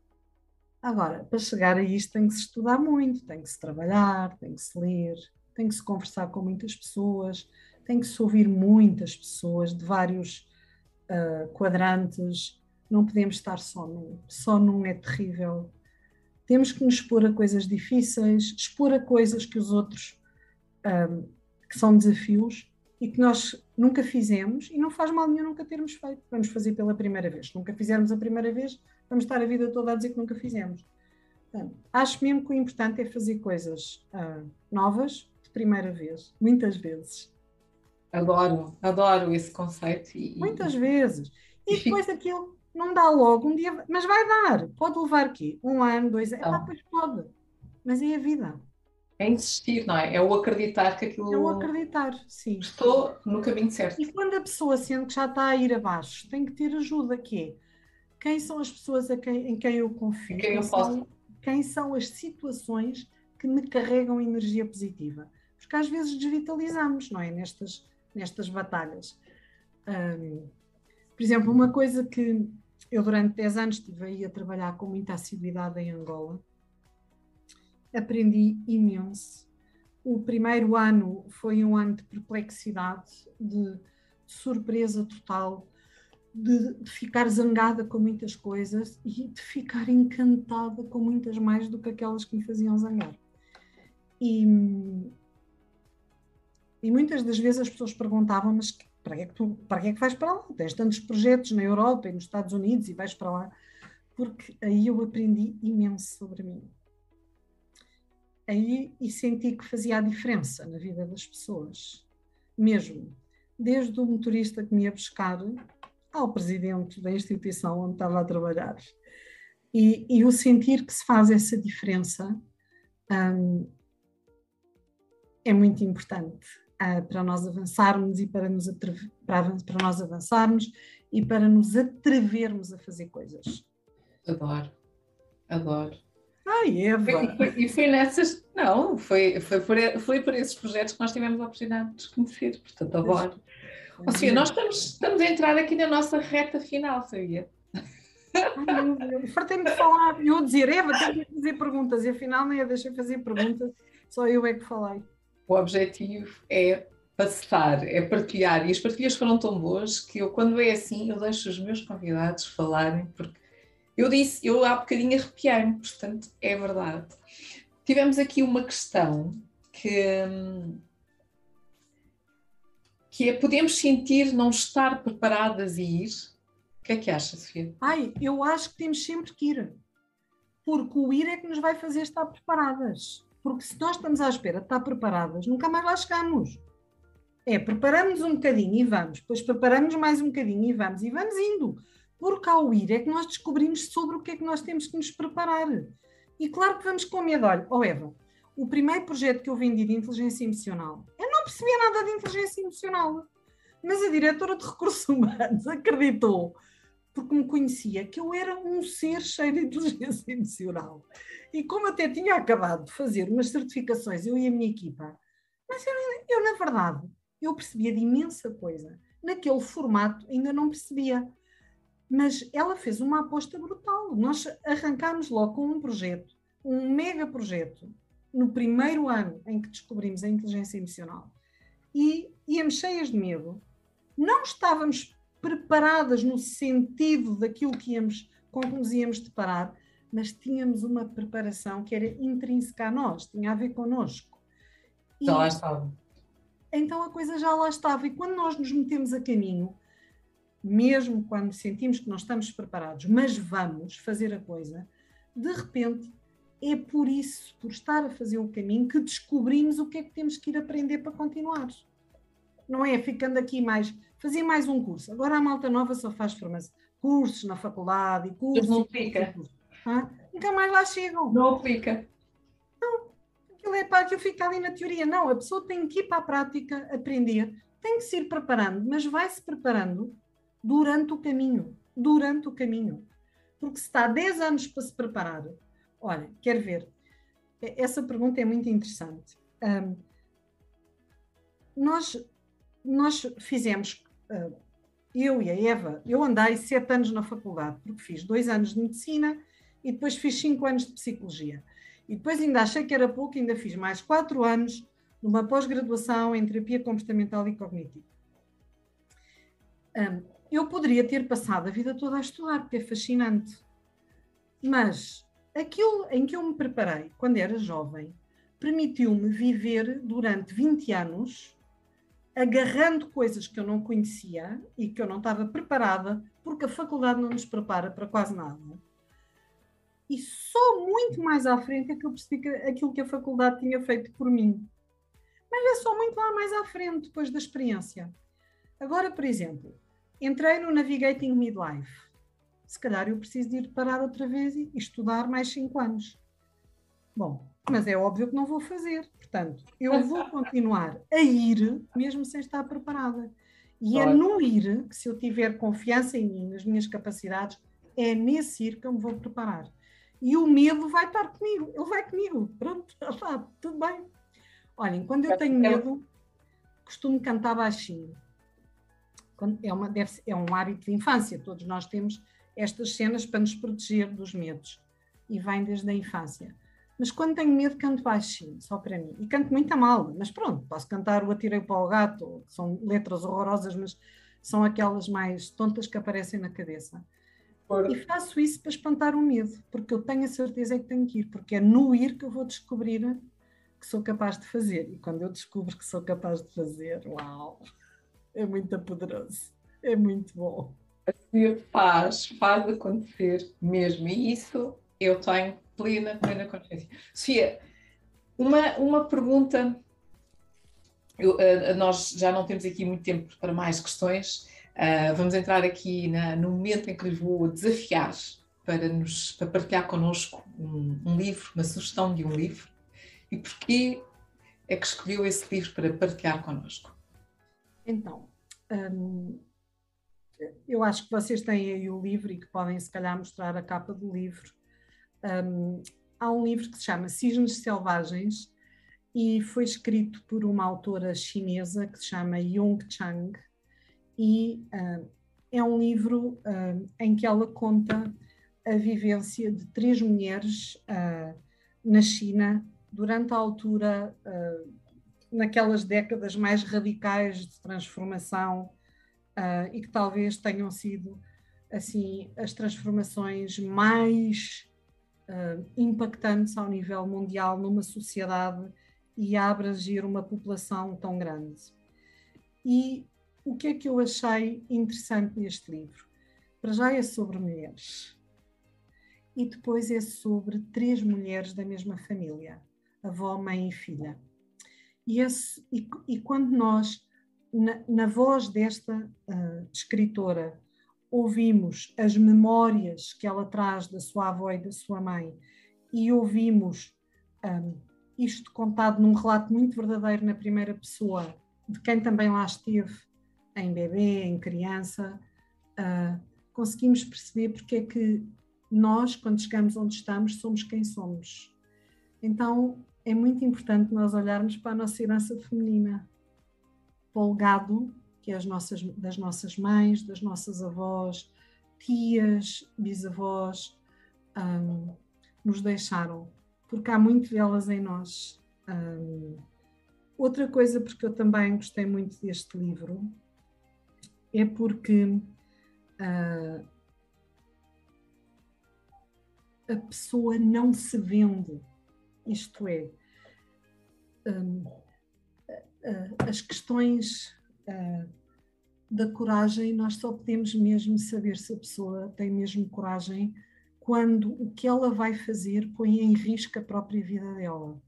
Agora, para chegar a isto tem que se estudar muito, tem que se trabalhar, tem que se ler, tem que se conversar com muitas pessoas, tem que se ouvir muitas pessoas de vários uh, quadrantes, não podemos estar só num. Só num é terrível temos que nos expor a coisas difíceis, expor a coisas que os outros, um, que são desafios e que nós nunca fizemos e não faz mal nenhum nunca termos feito. Vamos fazer pela primeira vez. Se nunca fizermos a primeira vez, vamos estar a vida toda a dizer que nunca fizemos. Portanto, acho mesmo que o importante é fazer coisas uh, novas de primeira vez, muitas vezes. Adoro, adoro esse conceito. E... Muitas vezes. E depois aquilo não dá logo um dia, mas vai dar. Pode levar aqui um ano, dois anos. Ah, pois pode. Mas é a vida. É insistir, não é? É o acreditar que aquilo. É o acreditar, sim. Estou no caminho certo. E quando a pessoa sente que já está a ir abaixo, tem que ter ajuda, que é quem são as pessoas quem, em quem eu confio? Quem, eu posso... são, quem são as situações que me carregam energia positiva? Porque às vezes desvitalizamos, não é? Nestas, nestas batalhas. Um, por exemplo, uma coisa que eu, durante 10 anos, estive aí a trabalhar com muita assiduidade em Angola. Aprendi imenso. O primeiro ano foi um ano de perplexidade, de surpresa total, de, de, ficar zangada com muitas coisas e de ficar encantada com muitas mais do que aquelas que me faziam zangar. E, e muitas das vezes as pessoas perguntavam, mas para que, é que tu, para que é que vais para lá? Tens tantos projetos na Europa e nos Estados Unidos e vais para lá. Porque aí eu aprendi imenso sobre mim. Aí e senti que fazia a diferença na vida das pessoas. Mesmo. Desde o motorista que me ia buscar ao presidente da instituição onde estava a trabalhar. E, e o sentir que se faz essa diferença um, é muito importante uh, para nós avançarmos e para, nos para, para nós avançarmos e para nos atrevermos a fazer coisas. Adoro, adoro. Ai, Eva! E foi, e foi nessas. Não, foi, foi, por, foi por esses projetos que nós tivemos a oportunidade de desconhecer, portanto, adoro. Ou seja, nós estamos, estamos a entrar aqui na nossa reta final, sabia? Fartei-me de falar. Eu dizer, Eva, tenho que fazer perguntas, e afinal nem a deixei fazer perguntas, só eu é que falei. O objetivo é passar, é partilhar, e as partilhas foram tão boas que eu, quando é assim, eu deixo os meus convidados falarem, porque eu disse, eu há bocadinho arrepiei-me, portanto, é verdade. Tivemos aqui uma questão que. Que é podemos sentir não estar preparadas e ir. O que é que acha, Sofia? Ai, eu acho que temos sempre que ir. Porque o ir é que nos vai fazer estar preparadas. Porque se nós estamos à espera de estar preparadas, nunca mais lá chegamos. É, preparamos um bocadinho e vamos, depois preparamos mais um bocadinho e vamos, e vamos indo. Porque ao ir é que nós descobrimos sobre o que é que nós temos que nos preparar. E claro que vamos com medo. Olha, oh Eva, o primeiro projeto que eu vendi de inteligência emocional, eu não percebia nada de inteligência emocional, mas a diretora de recursos humanos acreditou, porque me conhecia, que eu era um ser cheio de inteligência emocional. E como até tinha acabado de fazer umas certificações, eu e a minha equipa, mas eu, eu na verdade, eu percebia de imensa coisa. Naquele formato ainda não percebia. Mas ela fez uma aposta brutal. Nós arrancámos logo com um projeto, um mega projeto, no primeiro ano em que descobrimos a inteligência emocional e íamos cheias de medo, não estávamos preparadas no sentido daquilo que íamos, com que nos íamos deparar, mas tínhamos uma preparação que era intrínseca a nós, tinha a ver connosco. E, já lá estava. Então a coisa já lá estava. E quando nós nos metemos a caminho, mesmo quando sentimos que não estamos preparados, mas vamos fazer a coisa, de repente é por isso, por estar a fazer o caminho, que descobrimos o que é que temos que ir aprender para continuar. Não é ficando aqui mais, fazer mais um curso. Agora a malta nova só faz formação, cursos na faculdade e cursos. Não aplica. Ah, nunca mais lá chegam. Não aplica. Não, aquilo é para que eu fico ali na teoria. Não, a pessoa tem que ir para a prática, aprender, tem que se ir preparando, mas vai se preparando durante o caminho. Durante o caminho. Porque se está 10 anos para se preparar, Olha, quero ver. Essa pergunta é muito interessante. Um, nós, nós fizemos, eu e a Eva, eu andei sete anos na faculdade, porque fiz dois anos de medicina e depois fiz cinco anos de psicologia. E depois ainda achei que era pouco, ainda fiz mais quatro anos numa pós-graduação em terapia comportamental e cognitiva. Eu poderia ter passado a vida toda a estudar, porque é fascinante. Mas aquilo em que eu me preparei quando era jovem permitiu-me viver durante 20 anos agarrando coisas que eu não conhecia e que eu não estava preparada, porque a faculdade não nos prepara para quase nada. E só muito mais à frente é que eu percebi que aquilo que a faculdade tinha feito por mim. Mas é só muito lá mais à frente, depois da experiência. Agora, por exemplo, entrei no Navigating Midlife se calhar eu preciso de ir parar outra vez e estudar mais cinco anos. Bom, mas é óbvio que não vou fazer. Portanto, eu vou continuar a ir, mesmo sem estar preparada. E é no ir que, se eu tiver confiança em mim, nas minhas capacidades, é nesse ir que eu me vou preparar. E o medo vai estar comigo, ele vai comigo. Pronto, já está, tudo bem. Olhem, quando eu tenho medo, costumo cantar baixinho. É, uma, deve, é um hábito de infância, todos nós temos estas cenas para nos proteger dos medos. E vem desde a infância. Mas quando tenho medo, canto baixinho, só para mim. E canto muito a mal, mas pronto, posso cantar o Atirei para o Gato, que são letras horrorosas, mas são aquelas mais tontas que aparecem na cabeça. Por- E faço isso para espantar o medo, porque eu tenho a certeza que tenho que ir, porque é no ir que eu vou descobrir que sou capaz de fazer. E quando eu descubro que sou capaz de fazer, uau, é muito poderoso, é muito bom. A Sofia faz, faz acontecer mesmo. E isso eu tenho plena, plena consciência. Sofia, uma, uma pergunta. Eu, eh, nós já não temos aqui muito tempo para mais questões. Ah, vamos entrar aqui na- no momento em que lhe vou desafiar para, nos, para partilhar connosco um, um livro, uma sugestão de um livro. E porquê é que escolheu esse livro para partilhar connosco? Então, hum, eu acho que vocês têm aí o livro e que podem, se calhar, mostrar a capa do livro. Hum, há um livro que se chama Cisnes Selvagens e foi escrito por uma autora chinesa que se chama Yung Chang. E hum, é um livro hum, em que ela conta a vivência de três mulheres ah, na China durante a altura. ah, naquelas décadas mais radicais de transformação ah, e que talvez tenham sido assim as transformações mais ah, impactantes ao nível mundial numa sociedade e a abranger uma população tão grande. E o que é que eu achei interessante neste livro? Para já é sobre mulheres. E depois é sobre três mulheres da mesma família, avó, mãe e filha. E, esse, e, e quando nós, na, na voz desta ah, escritora, ouvimos as memórias que ela traz da sua avó e da sua mãe, e ouvimos ahm, isto contado num relato muito verdadeiro na primeira pessoa, de quem também lá esteve, em bebê, em criança, ah, conseguimos perceber porque é que nós, quando chegamos onde estamos, somos quem somos. Então, é muito importante nós olharmos para a nossa herança feminina, para o legado que é as nossas, das nossas mães, das nossas avós, tias, bisavós, hum, nos deixaram, porque há muito delas em nós. Hum, outra coisa, porque eu também gostei muito deste livro, é porque ah, a pessoa não se vende isto é, a- as questões ah, da coragem, nós só podemos mesmo saber se a pessoa tem mesmo coragem quando o que ela vai fazer põe em risco a própria vida dela.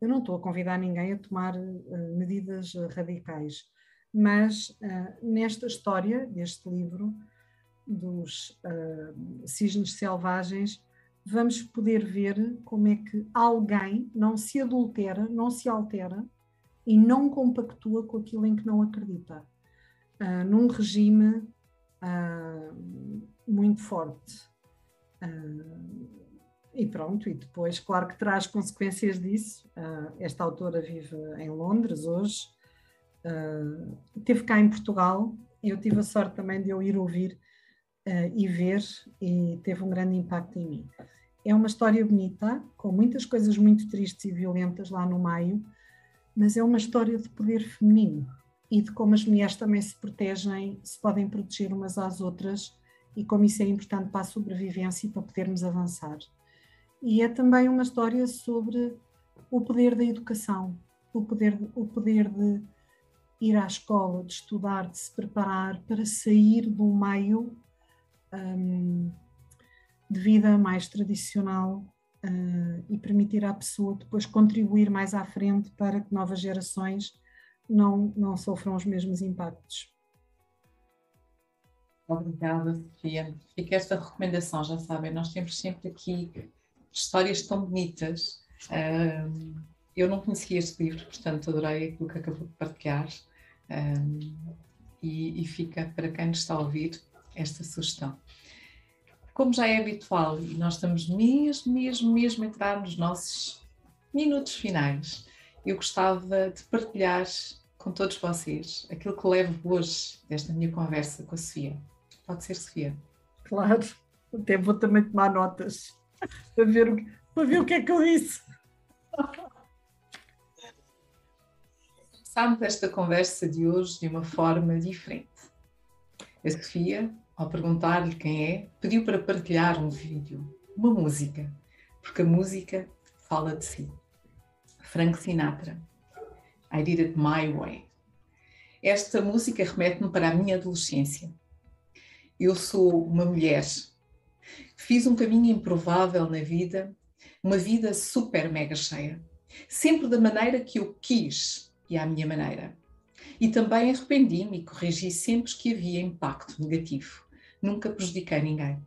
Eu não estou a convidar ninguém a tomar ah, medidas radicais, mas ah, nesta história deste livro dos ah, cisnes selvagens, vamos poder ver como é que alguém não se adultera, não se altera e não compactua com aquilo em que não acredita, ah, num regime ah, muito forte. Ah, e pronto, e depois, claro que traz consequências disso. Esta autora vive em Londres hoje, ah, teve cá em Portugal, eu tive a sorte também de eu ir ouvir e ver, e teve um grande impacto em mim. É uma história bonita, com muitas coisas muito tristes e violentas lá no meio, mas é uma história de poder feminino e de como as mulheres também se protegem, se podem proteger umas às outras e como isso é importante para a sobrevivência e para podermos avançar. E é também uma história sobre o poder da educação, o poder, o poder de ir à escola, de estudar, de se preparar para sair do meio hum, de vida mais tradicional uh, e permitir à pessoa depois contribuir mais à frente para que novas gerações não, não sofram os mesmos impactos. Obrigada, Sofia. Fica esta recomendação, já sabem, nós temos sempre aqui histórias tão bonitas. Um, eu não conhecia este livro, portanto adorei aquilo que acabou de partilhar um, e, e fica para quem nos está a ouvir esta sugestão. Como já é habitual, e nós estamos mesmo, mesmo, mesmo a entrar nos nossos minutos finais, eu gostava de partilhar com todos vocês aquilo que levo hoje desta minha conversa com a Sofia. Pode ser, Sofia? Claro, até vou também tomar notas para ver o, para ver o que é que eu disse. Começámos esta conversa de hoje de uma forma diferente. A Sofia, ao perguntar-lhe quem é, pediu para partilhar um vídeo, uma música, porque a música fala de si. Frank Sinatra, I Did It My Way. Esta música remete-me para a minha adolescência. Eu sou uma mulher. Fiz um caminho improvável na vida, uma vida super mega cheia. Sempre da maneira que eu quis e à minha maneira. E também arrependi-me e corrigi sempre que havia impacto negativo. Nunca prejudiquei ninguém.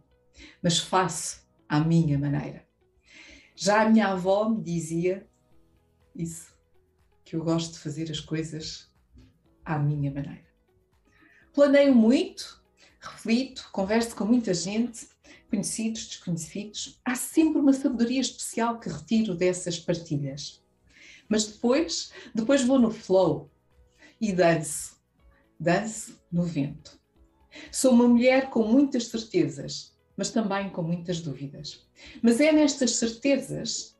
Mas faço à minha maneira. Já a minha avó me dizia isso, que eu gosto de fazer as coisas à minha maneira. Planeio muito, reflito, converso com muita gente, conhecidos, desconhecidos. Há sempre uma sabedoria especial que retiro dessas partilhas. Mas depois, depois vou no flow e danço. Danço no vento. Sou uma mulher com muitas certezas, mas também com muitas dúvidas. Mas é nestas certezas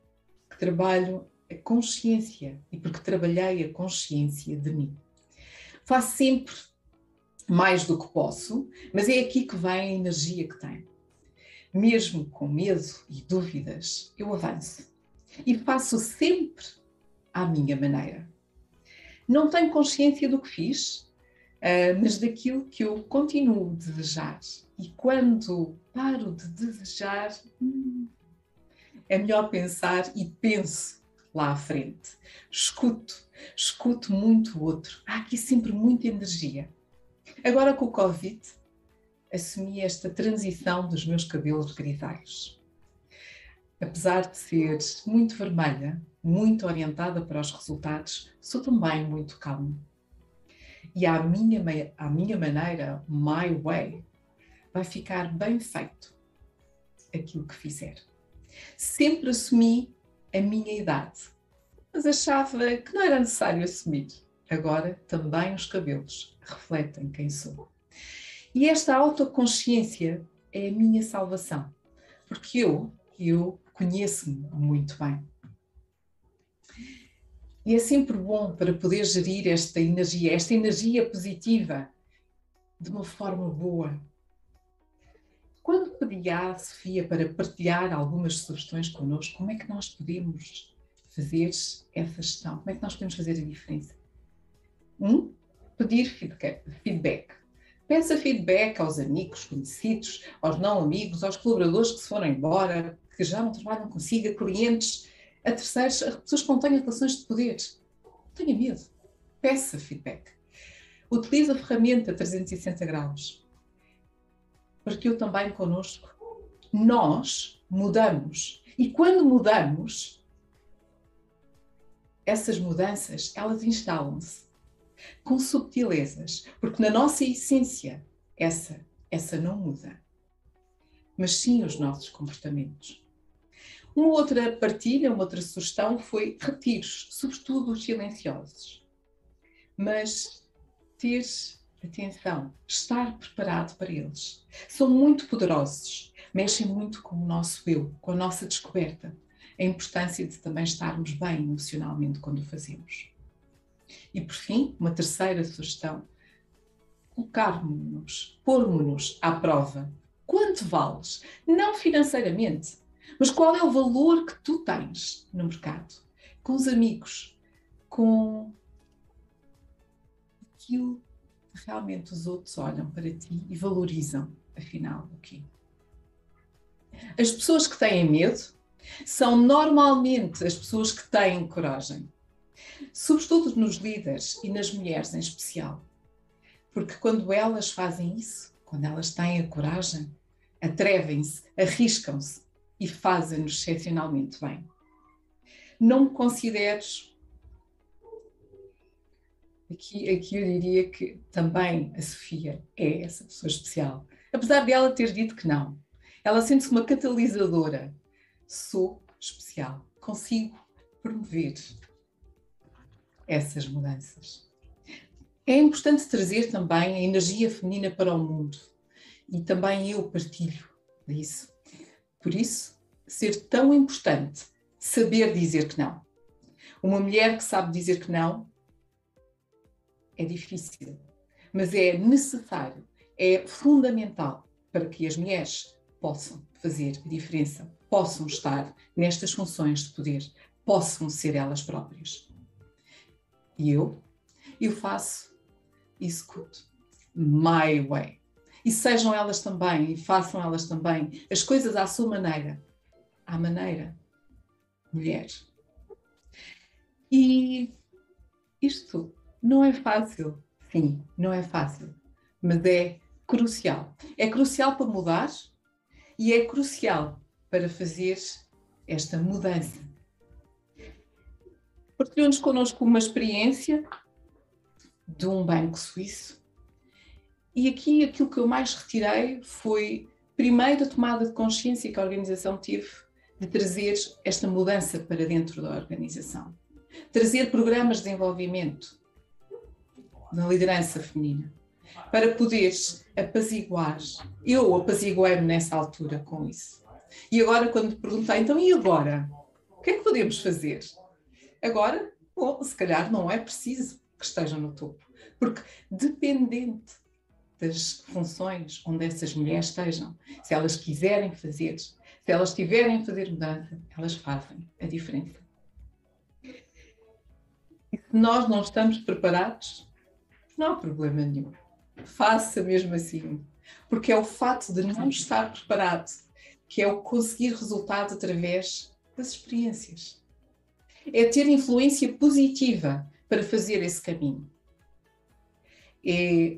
que trabalho a consciência e porque trabalhei a consciência de mim. Faço sempre mais do que posso, mas é aqui que vem a energia que tenho. Mesmo com medo e dúvidas, eu avanço e faço sempre à minha maneira. Não tenho consciência do que fiz, ah, mas daquilo que eu continuo a desejar. E quando paro de desejar, hum, é melhor pensar e penso lá à frente. Escuto, escuto muito o outro. Há aqui sempre muita energia. Agora com o Covid, assumi esta transição dos meus cabelos grisalhos. Apesar de ser muito vermelha, muito orientada para os resultados, sou também muito calma. E à minha, à minha maneira, my way, vai ficar bem feito aquilo que fizer. Sempre assumi a minha idade, mas achava que não era necessário assumir. Agora também os cabelos refletem quem sou. E esta autoconsciência é a minha salvação, porque eu, eu conheço-me muito bem. E é sempre bom para poder gerir esta energia, esta energia positiva, de uma forma boa. Quando pedi à Sofia para partilhar algumas sugestões connosco, como é que nós podemos fazer essa gestão? Como é que nós podemos fazer a diferença? Um, pedir feedback. Peça feedback aos amigos, conhecidos, aos não amigos, aos colaboradores que se foram embora, que já não trabalham consigo, a clientes, a terceiros, a pessoas que não têm relações de poder. Não tenha medo. Peça feedback. Utilize a ferramenta 360 graus. Partiu também connosco. Nós mudamos. E quando mudamos, essas mudanças, elas instalam-se com subtilezas, porque na nossa essência essa essa não muda. Mas sim os nossos comportamentos. Uma outra partilha, uma outra sugestão foi retiros, sobretudo os silenciosos. Mas ter atenção, estar preparado para eles. São muito poderosos, mexem muito com o nosso eu, com a nossa descoberta, a importância de também estarmos bem emocionalmente quando o fazemos. E por fim, uma terceira sugestão, colocarmos-nos, pormos-nos à prova. Quanto vales? Não financeiramente, mas qual é o valor que tu tens no mercado? Com os amigos, com aquilo que realmente os outros olham para ti e valorizam, afinal, o quê? As pessoas que têm medo são normalmente as pessoas que têm coragem, sobretudo nos líderes e nas mulheres em especial. Porque quando elas fazem isso, quando elas têm a coragem, atrevem-se, arriscam-se, e fazem-nos excepcionalmente bem. Não me consideres. Aqui, aqui eu diria que também a Sofia é essa pessoa especial. Apesar de ela ter dito que não. Ela sente-se uma catalisadora. Sou especial. Consigo promover essas mudanças. É importante trazer também a energia feminina para o mundo. E também eu partilho disso. Por isso, ser tão importante saber dizer que não. Uma mulher que sabe dizer que não é difícil, mas é necessário é fundamental para que as mulheres possam fazer a diferença, possam estar nestas funções de poder, possam ser elas próprias. E eu, eu faço, executo, my way. E sejam elas também, e façam elas também, as coisas à sua maneira, à maneira mulher. E isto não é fácil, sim, não é fácil, mas é crucial. É crucial para mudar e é crucial para fazer esta mudança. Partilhou-nos connosco uma experiência de um banco suíço e aqui aquilo que eu mais retirei foi, primeiro, a tomada de consciência que a organização teve de trazer esta mudança para dentro da organização. Trazer programas de desenvolvimento na liderança feminina para poderes apaziguar. Eu apaziguei-me nessa altura com isso. E agora, quando perguntei, então e agora? O que é que podemos fazer? Agora, bom, se calhar não é preciso que estejam no topo, porque dependente das funções onde essas mulheres estejam, se elas quiserem fazer, se elas tiverem a fazer mudança, elas fazem a diferença. E se nós não estamos preparados, não há problema nenhum. Faça mesmo assim. Porque é o fato de não estar preparado que é o conseguir resultado através das experiências. É ter influência positiva para fazer esse caminho. É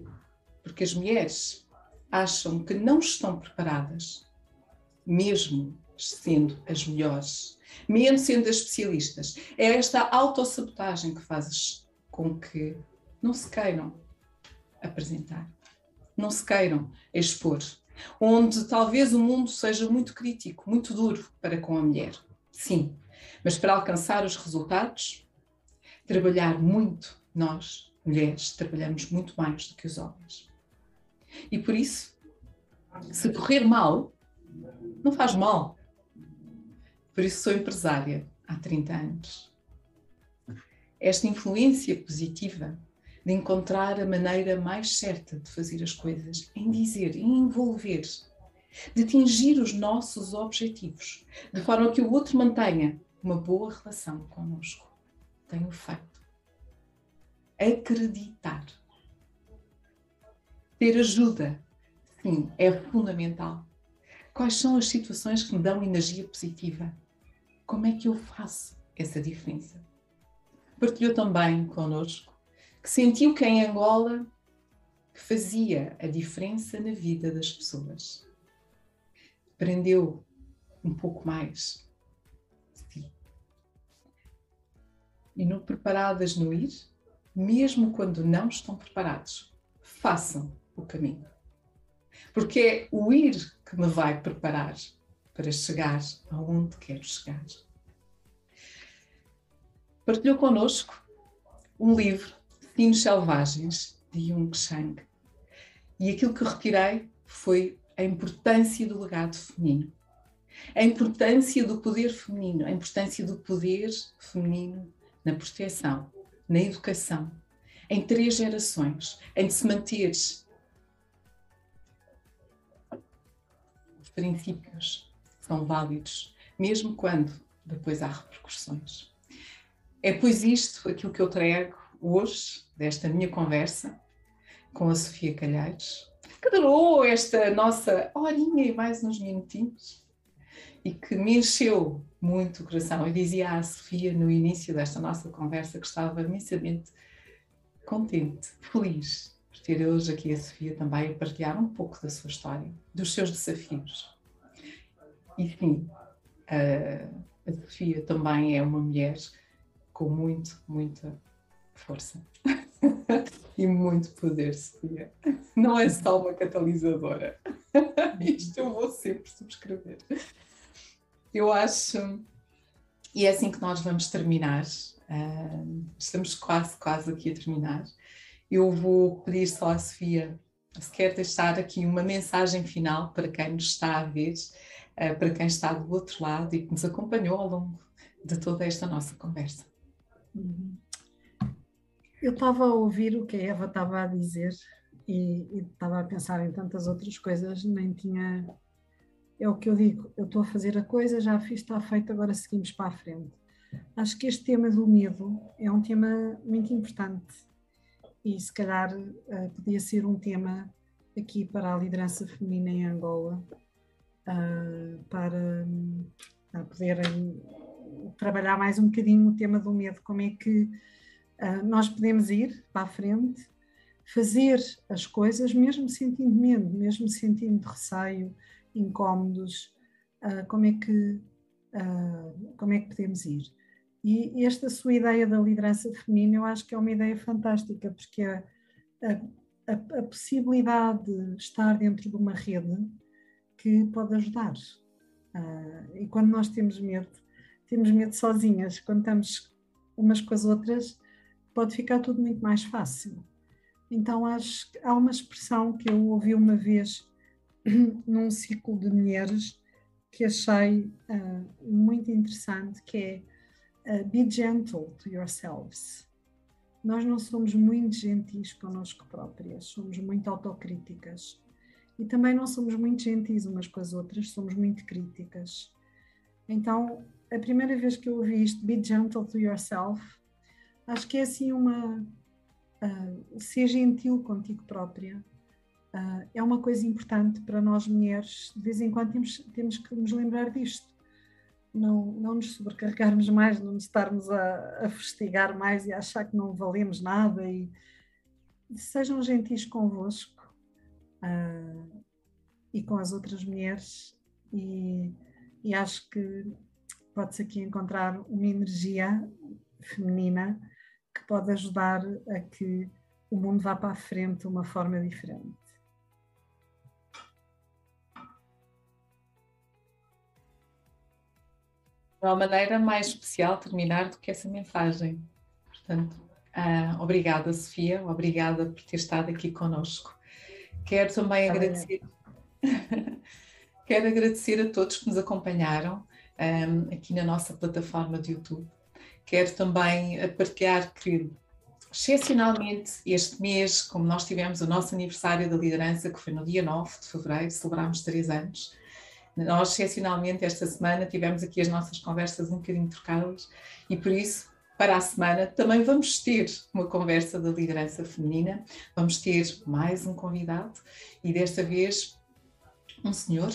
porque as mulheres acham que não estão preparadas, mesmo sendo as melhores, mesmo sendo as especialistas. É esta autossabotagem que faz com que não se queiram apresentar, não se queiram expor, onde talvez o mundo seja muito crítico, muito duro para com a mulher. Sim, mas para alcançar os resultados, trabalhar muito, nós, mulheres, trabalhamos muito mais do que os homens. E por isso, se correr mal, não faz mal. Por isso sou empresária há 30 anos. Esta influência positiva de encontrar a maneira mais certa de fazer as coisas, em dizer, em envolver, de atingir os nossos objetivos, de forma que o outro mantenha uma boa relação conosco. Tenho feito. Acreditar ter ajuda, sim, é fundamental. Quais são as situações que me dão energia positiva? Como é que eu faço essa diferença? Partilhou também connosco que sentiu que em Angola fazia a diferença na vida das pessoas. Aprendeu um pouco mais. E no preparadas no ir, mesmo quando não estão preparados, façam o caminho. Porque é o ir que me vai preparar para chegar aonde quero chegar. Partilhou connosco um livro, Sinos Selvagens, de Jung Chang. E aquilo que retirei foi a importância do legado feminino. A importância do poder feminino, a importância do poder feminino na proteção, na educação, em três gerações, em se manter princípios são válidos, mesmo quando depois há repercussões. É pois isto aquilo que eu trago hoje, desta minha conversa com a Sofia Calheiros, que durou esta nossa horinha e mais uns minutinhos e que me encheu muito o coração. Eu dizia à Sofia no início desta nossa conversa que estava imensamente contente, feliz ter hoje aqui a Sofia também a partilhar um pouco da sua história, dos seus desafios. E sim, a, a Sofia também é uma mulher com muito, muita força e muito poder, Sofia. Não é só uma catalisadora. Isto eu vou sempre subscrever. Eu acho, e é assim que nós vamos terminar. Uh, estamos quase, quase aqui a terminar eu vou pedir só à Sofia se quer deixar aqui uma mensagem final para quem nos está a ver, eh, para quem está do outro lado e que nos acompanhou ao longo de toda esta nossa conversa. Eu estava a ouvir o que a Eva estava a dizer e, e estava a pensar em tantas outras coisas, nem tinha. É o que eu digo, eu estou a fazer a coisa, já fiz, está feito, agora seguimos para a frente. Acho que este tema do medo é um tema muito importante e se calhar uh, podia ser um tema aqui para a liderança feminina em Angola, uh, para uh, poderem trabalhar mais um bocadinho o tema do medo, como é que nós podemos ir para a frente, fazer as coisas mesmo sentindo medo, mesmo sentindo receio, incómodos, como é que como é que podemos ir? E esta sua ideia da liderança feminina eu acho que é uma ideia fantástica, porque a, a, a possibilidade de estar dentro de uma rede que pode ajudar. Uh, e quando nós temos medo, temos medo sozinhas, quando estamos umas com as outras, pode ficar tudo muito mais fácil. Então acho que há uma expressão que eu ouvi uma vez num ciclo de mulheres que achei uh, muito interessante, que é uh, be gentle to yourselves. Nós não somos muito gentis connosco próprias, somos muito autocríticas. E também não somos muito gentis umas com as outras, somos muito críticas. Então, a primeira vez que eu ouvi isto, be gentle to yourself, acho que é assim uma. Uh, ser gentil contigo própria. Uh, é uma coisa importante para nós mulheres. De vez em quando temos, temos que nos lembrar disto não, não nos sobrecarregarmos mais, não nos estarmos a, a fustigar mais e a achar que não valemos nada e sejam gentis convosco uh, e com as outras mulheres e, e acho que pode-se aqui encontrar uma energia feminina que pode ajudar a que o mundo vá para a frente de uma forma diferente. Não há maneira mais especial terminar do que essa mensagem. Portanto, uh, obrigada, Sofia, obrigada por ter estado aqui conosco. Quero também agradecer. Quero agradecer a todos que nos acompanharam um, aqui na nossa plataforma de YouTube. Quero também partilhar que, excepcionalmente, este mês, como nós tivemos o nosso aniversário da liderança, que foi no dia 9 de fevereiro, celebramos três anos, nós, excepcionalmente, esta semana tivemos aqui as nossas conversas um bocadinho trocadas e por isso, para a semana, também vamos ter uma conversa da liderança feminina, vamos ter mais um convidado e desta vez um senhor,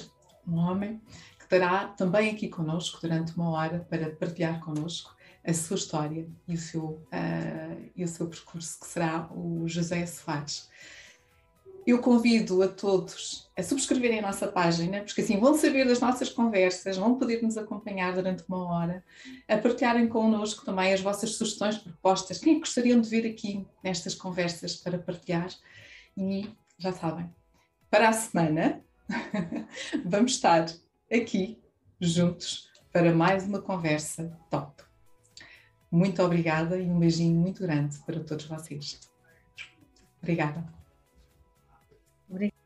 um homem, que estará também aqui conosco durante uma hora para partilhar conosco a sua história e o seu, uh, e o seu percurso, que será o José Soares. Eu convido a todos a subscreverem a nossa página, porque assim vão saber das nossas conversas, vão poder nos acompanhar durante uma hora, a partilharem connosco também as vossas sugestões, propostas, quem é gostariam de ver aqui nestas conversas para partilhar. E já sabem, para a semana vamos estar aqui juntos para mais uma conversa top. Muito obrigada e um beijinho muito grande para todos vocês. Obrigada. Obrigada.